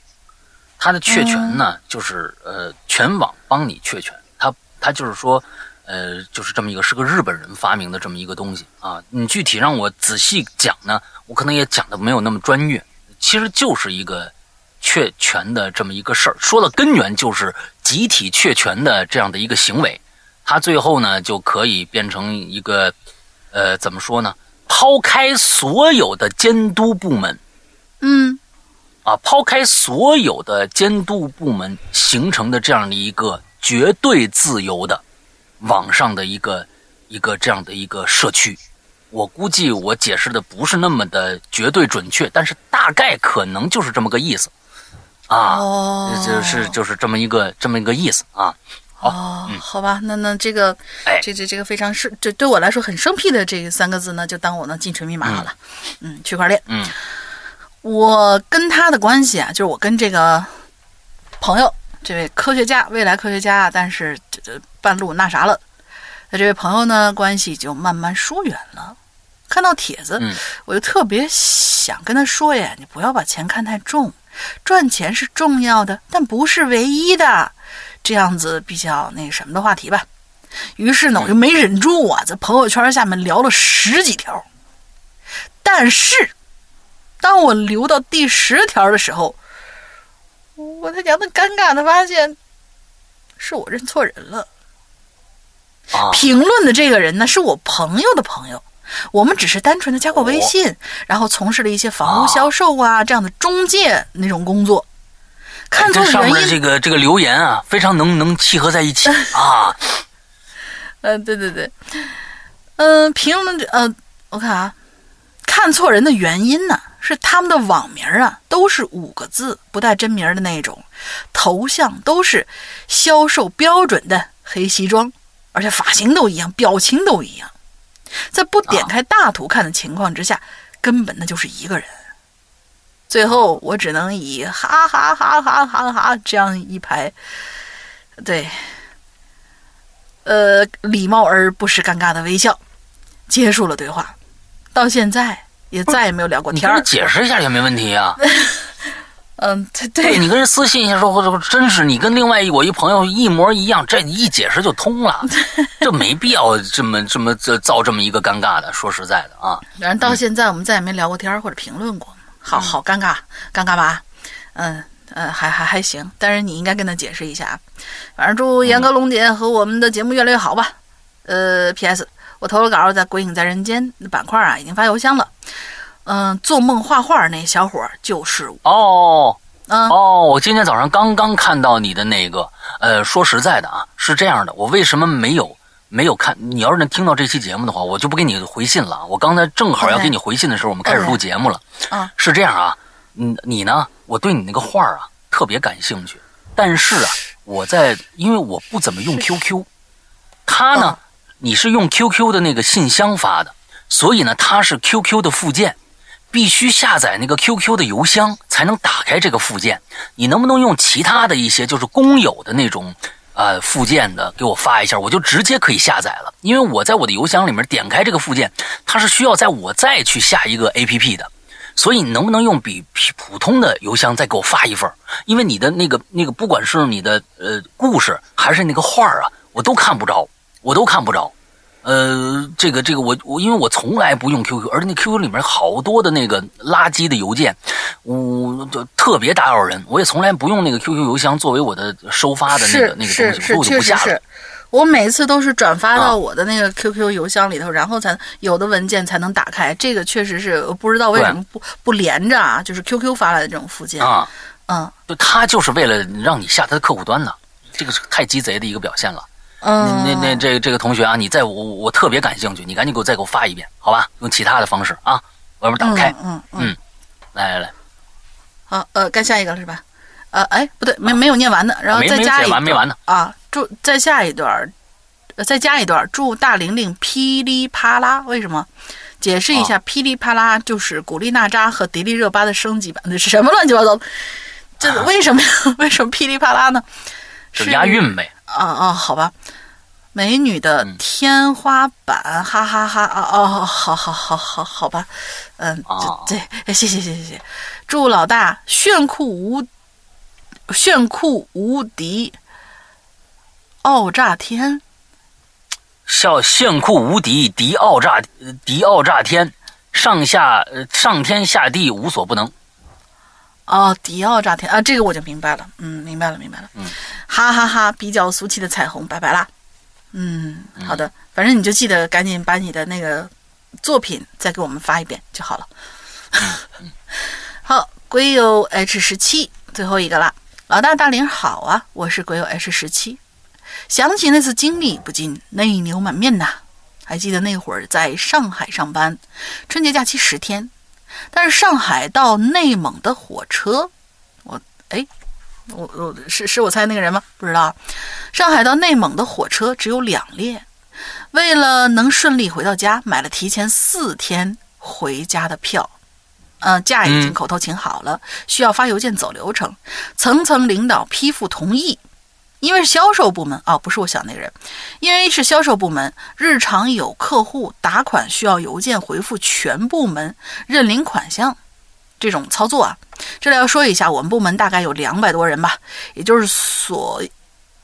它的确权呢，就是呃，全网帮你确权。它它就是说，呃，就是这么一个是个日本人发明的这么一个东西啊。你具体让我仔细讲呢，我可能也讲的没有那么专业。其实就是一个确权的这么一个事儿，说的根源就是集体确权的这样的一个行为，它最后呢就可以变成一个，呃，怎么说呢？抛开所有的监督部门，嗯，啊，抛开所有的监督部门形成的这样的一个绝对自由的网上的一个一个这样的一个社区。我估计我解释的不是那么的绝对准确，但是大概可能就是这么个意思，啊，就是就是这么一个这么一个意思啊。哦，好吧，那那这个，这这这个非常是，这对我来说很生僻的这三个字呢，就当我的进群密码好了。嗯，区块链。嗯，我跟他的关系啊，就是我跟这个朋友，这位科学家，未来科学家，但是这这半路那啥了，那这位朋友呢，关系就慢慢疏远了。看到帖子，嗯我就特别想跟他说呀，你不要把钱看太重，赚钱是重要的，但不是唯一的。这样子比较那什么的话题吧。于是呢，我就没忍住啊，在朋友圈下面聊了十几条。但是，当我留到第十条的时候，我他娘的尴尬的发现，是我认错人了。啊，评论的这个人呢，是我朋友的朋友，我们只是单纯的加过微信，然后从事了一些房屋销售啊这样的中介那种工作。看错原因，这个这个留言啊，非常能能契合在一起 啊。嗯、对对对，嗯、评论这呃，我看啊，看错人的原因呢，是他们的网名啊都是五个字，不带真名的那种，头像都是销售标准的黑西装，而且发型都一样，表情都一样，在不点开大图看的情况之下，根本那就是一个人。最后我只能以哈哈哈哈哈哈这样一排，对，呃，礼貌而不失尴尬的微笑，结束了对话。到现在也再也没有聊过天。解释一下也没问题啊。嗯，对你跟人私信一下说，或者真是你跟另外一我一朋友一模一样，这一解释就通了，这没必要这么这么这造这么一个尴尬的。说实在的啊，反正到现在我们再也没聊过天或者评论过，好好尴尬，尴尬吧？嗯呃，还还还行，但是你应该跟他解释一下。反正祝严哥龙姐和我们的节目越来越好吧。呃，P.S. 我投了稿在《鬼影在人间》板块啊，已经发邮箱了。嗯、做梦画画那小伙就是我。哦嗯哦，我今天早上刚刚看到你的那个，呃，说实在的啊，是这样的，我为什么没有没有看？你要是能听到这期节目的话，我就不给你回信了。我刚才正好要给你回信的时候，我们开始录节目了。啊是这样啊，嗯，你呢？我对你那个画啊特别感兴趣，但是啊，我在因为我不怎么用 QQ，他呢，哦你是用 QQ 的那个信箱发的，所以呢，他是 QQ 的附件，必须下载那个 QQ 的邮箱才能打开这个附件。你能不能用其他的一些就是公有的那种呃附件的给我发一下，我就直接可以下载了。因为我在我的邮箱里面点开这个附件，它是需要在我再去下一个 APP 的。所以你能不能用比普通的邮箱再给我发一份？因为你的那个那个，不管是你的呃故事还是那个画啊，我都看不着，我都看不着。呃，这个这个我我因为我从来不用 QQ，而且那 QQ 里面好多的那个垃圾的邮件，我就特别打扰人。我也从来不用那个 QQ 邮箱作为我的收发的那个那个东西，我就不下了。。我每次都是转发啊到我的那个 QQ 邮箱里头，然后才有的文件才能打开。这个确实是我不知道为什么不不连着啊，就是 QQ 发来的这种附件。啊，嗯就他就是为了让你下他的客户端的，这个是太鸡贼的一个表现了。嗯，那那这这个同学啊，你在我我特别感兴趣，你赶紧给我再给我发一遍，好吧？用其他的方式啊，我要不打开，嗯嗯嗯来来来，好，呃，该下一个了是吧？呃，哎，不对，没没有念完呢，然后再加一段完没完呢啊，祝再下一段再加一段儿，祝大玲玲噼里啪啦，为什么？解释一下，哦噼里啪啦就是古力娜扎和迪丽热巴的升级版，那是什么乱七八糟的？这 为什么呀？为什么噼里啪啦呢？是押韵呗。啊啊，好吧，美女的嗯天花板，哈哈哈啊哦，好好好好好吧，嗯，哦这对，谢谢谢谢谢谢，祝老大炫酷无炫酷无敌，傲炸天，笑炫酷无敌，敌傲炸呃敌傲炸天，上下呃上天下地无所不能。哦，迪奥炸天啊，这个我就明白了，嗯，明白了明白了，嗯，哈哈哈比较俗气的彩虹，拜拜啦，嗯，好的，反正你就记得赶紧把你的那个作品再给我们发一遍就好了。好，鬼友 H 十七最后一个啦，老大大林好啊，我是鬼友 H 十七，想起那次经历，不禁泪流满面呐。还记得那会儿在上海上班，春节假期十天，但是上海到内蒙的火车，我哎，我我是是我猜那个人吗？不知道。上海到内蒙的火车只有两列，为了能顺利回到家，买了提前四天回家的票。呃，假已经口头请好了，需要发邮件走流程，层层领导批复同意。因为是销售部门啊，不是我想那个人，因为是销售部门，日常有客户打款需要邮件回复全部门认领款项，这种操作啊。这里要说一下，我们部门大概有两百多人吧，也就是所，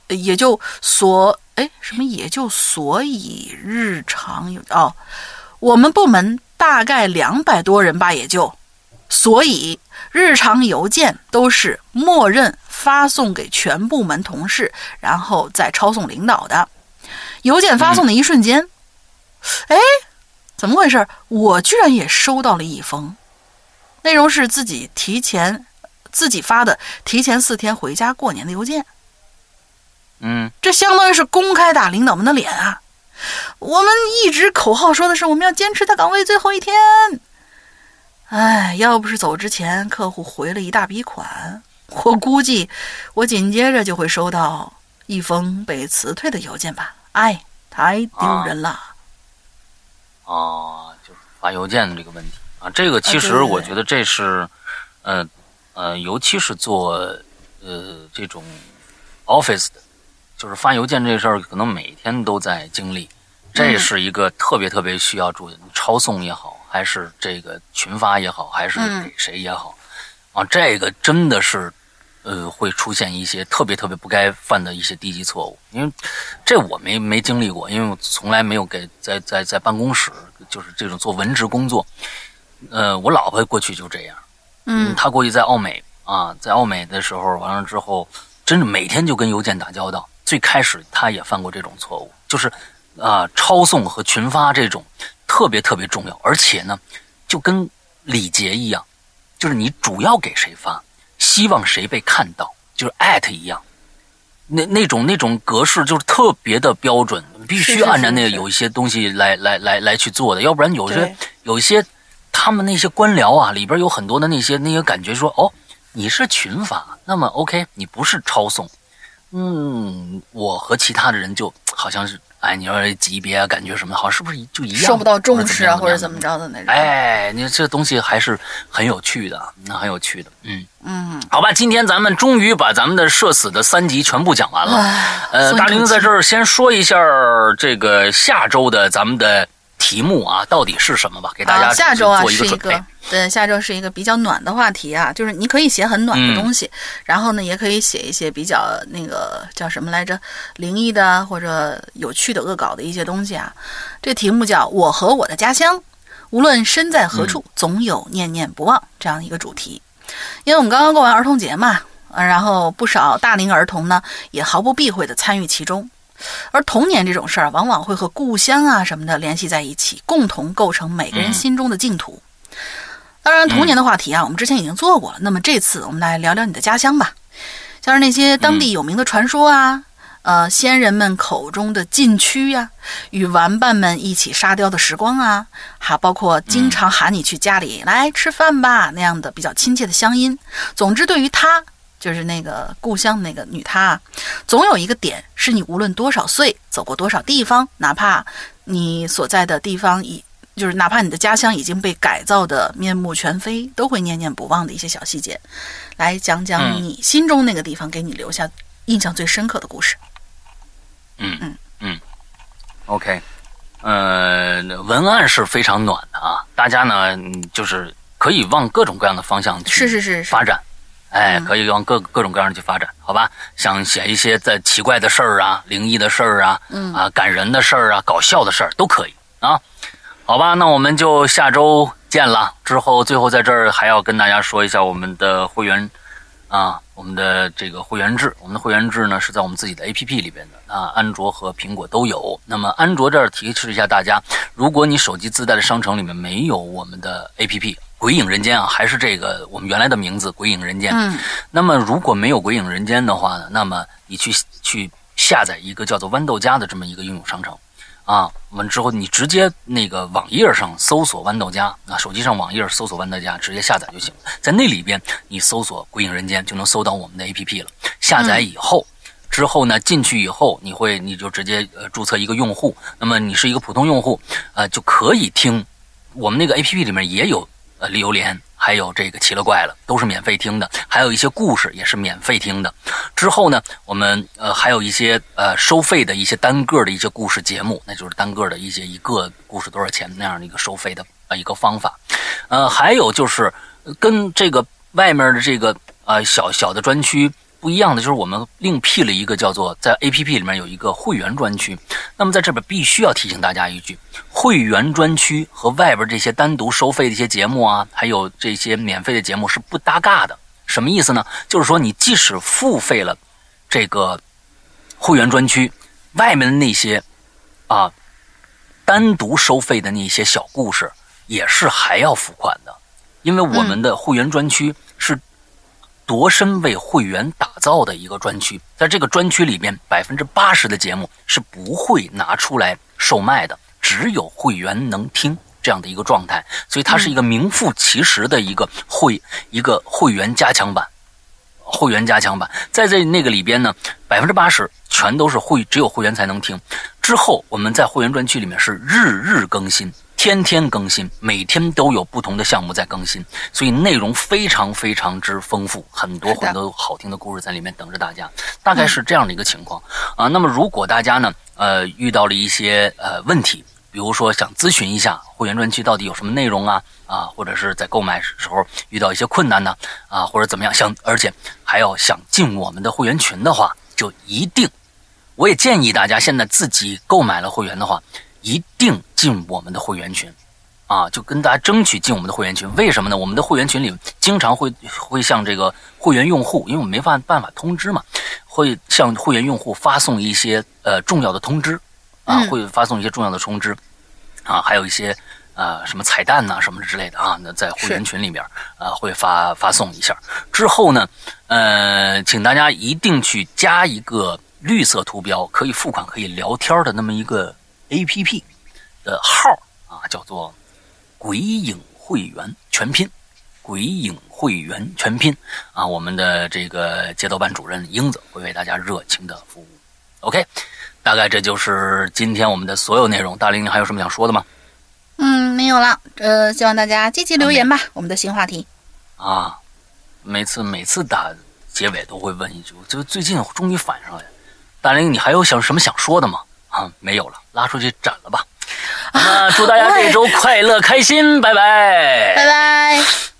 也就所，哎，什么也就所以日常有哦，我们部门大概两百多人吧，也就，所以日常邮件都是默认。发送给全部门同事，然后再抄送领导的。邮件发送的一瞬间，哎，怎么回事？我居然也收到了一封，内容是自己提前自己发的，提前四天回家过年的邮件。嗯，这相当于是公开打领导们的脸啊！我们一直口号说的是我们要坚持在岗位最后一天。哎，要不是走之前客户回了一大笔款。我估计，我紧接着就会收到一封被辞退的邮件吧。哎，太丢人了。啊，就是发邮件的这个问题啊，这个其实我觉得这是，呃呃，尤其是做呃这种 office 的，就是发邮件这事儿，可能每天都在经历。这是一个特别特别需要注意，抄送也好，还是这个群发也好，还是给谁也好，啊，这个真的是。呃，会出现一些特别特别不该犯的一些低级错误，因为这我没没经历过，因为我从来没有给在在在办公室就是这种做文职工作。呃，我老婆过去就这样，嗯，她过去在奥美啊，在奥美的时候完了之后，真的每天就跟邮件打交道。最开始她也犯过这种错误，就是啊，抄送和群发这种特别特别重要，而且呢，就跟礼节一样，就是你主要给谁发。希望谁被看到，就是艾特一样，那那种那种格式就是特别的标准，必须按照那个有一些东西来来来来去做的，要不然有些有一些他们那些官僚啊，里边有很多的那些那些感觉说哦，你是群发，那么 OK，你不是抄送，嗯，我和其他的人就好像是。哎，你说级别啊，感觉什么好，是不是就一样？受不到重视啊，或者怎么着的那种？哎，你这东西还是很有趣的，那很有趣的。嗯嗯，好吧，今天咱们终于把咱们的社死的三集全部讲完了。呃，大林在这儿先说一下这个下周的咱们的。题目啊，到底是什么吧？给大家下周啊是一个对，下周是一个比较暖的话题啊，就是你可以写很暖的东西，然后呢，也可以写一些比较那个叫什么来着，灵异的或者有趣的恶搞的一些东西啊。这题目叫我和我的家乡，无论身在何处，总有念念不忘这样一个主题。因为我们刚刚过完儿童节嘛，然后不少大龄儿童呢也毫不避讳的参与其中。而童年这种事儿，往往会和故乡啊什么的联系在一起，共同构成每个人心中的净土。当然，童年的话题啊，我们之前已经做过了。那么这次我们来聊聊你的家乡吧，像是那些当地有名的传说啊，呃，先人们口中的禁区呀，与玩伴们一起沙雕的时光啊，还包括经常喊你去家里来吃饭吧那样的比较亲切的乡音。总之，对于他。就是那个故乡那个女她，总有一个点是你无论多少岁走过多少地方，哪怕你所在的地方已就是哪怕你的家乡已经被改造的面目全非，都会念念不忘的一些小细节。来讲讲你心中那个地方给你留下印象最深刻的故事。嗯嗯嗯，OK，呃，文案是非常暖的啊，大家呢就是可以往各种各样的方向去是是是发展。哎，可以往各各种各样的去发展，好吧？想写一些在奇怪的事儿啊、灵异的事儿啊、嗯啊感人的事儿啊、搞笑的事儿都可以啊，好吧？那我们就下周见了。之后最后在这儿还要跟大家说一下我们的会员啊，我们的这个会员制，我们的会员制呢是在我们自己的 APP 里边的啊，安卓和苹果都有。那么安卓这儿提示一下大家，如果你手机自带的商城里面没有我们的 APP。鬼影人间啊，还是这个我们原来的名字“鬼影人间”。嗯，那么如果没有“鬼影人间”的话呢，那么你去去下载一个叫做豌豆荚的这么一个应用商城，啊，完之后你直接那个网页上搜索豌豆荚，啊，手机上网页搜索豌豆荚，直接下载就行在那里边你搜索“鬼影人间”就能搜到我们的 APP 了。下载以后，之后呢进去以后，你会你就直接呃注册一个用户，那么你是一个普通用户，呃就可以听我们那个 APP 里面也有。呃，榴莲还。还有这个奇了怪了，都是免费听的。还有一些故事也是免费听的。之后呢，我们呃还有一些呃收费的一些单个的一些故事节目，那就是单个的一些一个故事多少钱那样的一个收费的呃一个方法。呃，还有就是跟这个外面的这个呃小小的专区。不一样的就是我们另辟了一个叫做在 A P P 里面有一个会员专区。那么在这边必须要提醒大家一句：会员专区和外边这些单独收费的一些节目啊，还有这些免费的节目是不搭嘎的。什么意思呢？就是说你即使付费了这个会员专区，外面的那些啊单独收费的那些小故事也是还要付款的，因为我们的会员专区是。夺身为会员打造的一个专区，在这个专区里面，百分之八十的节目是不会拿出来售卖的，只有会员能听这样的一个状态，所以它是一个名副其实的一个会一个会员加强版。会员加强版在这那个里边呢，百分之八十全都是会只有会员才能听。之后我们在会员专区里面是日日更新。天天更新，每天都有不同的项目在更新，所以内容非常非常之丰富，很多很多好听的故事在里面等着大家。大概是这样的一个情况啊。那么如果大家呢，呃，遇到了一些呃问题，比如说想咨询一下会员专区到底有什么内容啊啊，或者是在购买时候遇到一些困难呢啊，或者怎么样，想而且还要想进我们的会员群的话，就一定，我也建议大家现在自己购买了会员的话。一定进我们的会员群，啊，就跟大家争取进我们的会员群。为什么呢？我们的会员群里经常会会向这个会员用户，因为我们没办办法通知嘛，会向会员用户发送一些呃重要的通知，啊，会发送一些重要的通知，啊，还有一些啊什么彩蛋呐什么之类的啊，那在会员群里面啊会发发送一下。之后呢，呃，请大家一定去加一个绿色图标，可以付款可以聊天的那么一个。A P P 的号啊，叫做“鬼影会员全拼”，“鬼影会员全拼”啊，我们的这个街道办主任英子会为大家热情的服务。OK，大概这就是今天我们的所有内容。大林，你还有什么想说的吗？嗯，没有了。呃，希望大家积极留言吧。我们的新话题啊，每次每次打结尾都会问一句，就最近终于反上来了。大林，你还有想什么想说的吗？啊，没有了，拉出去斩了吧！那，祝大家这周快乐开心，拜拜，拜拜。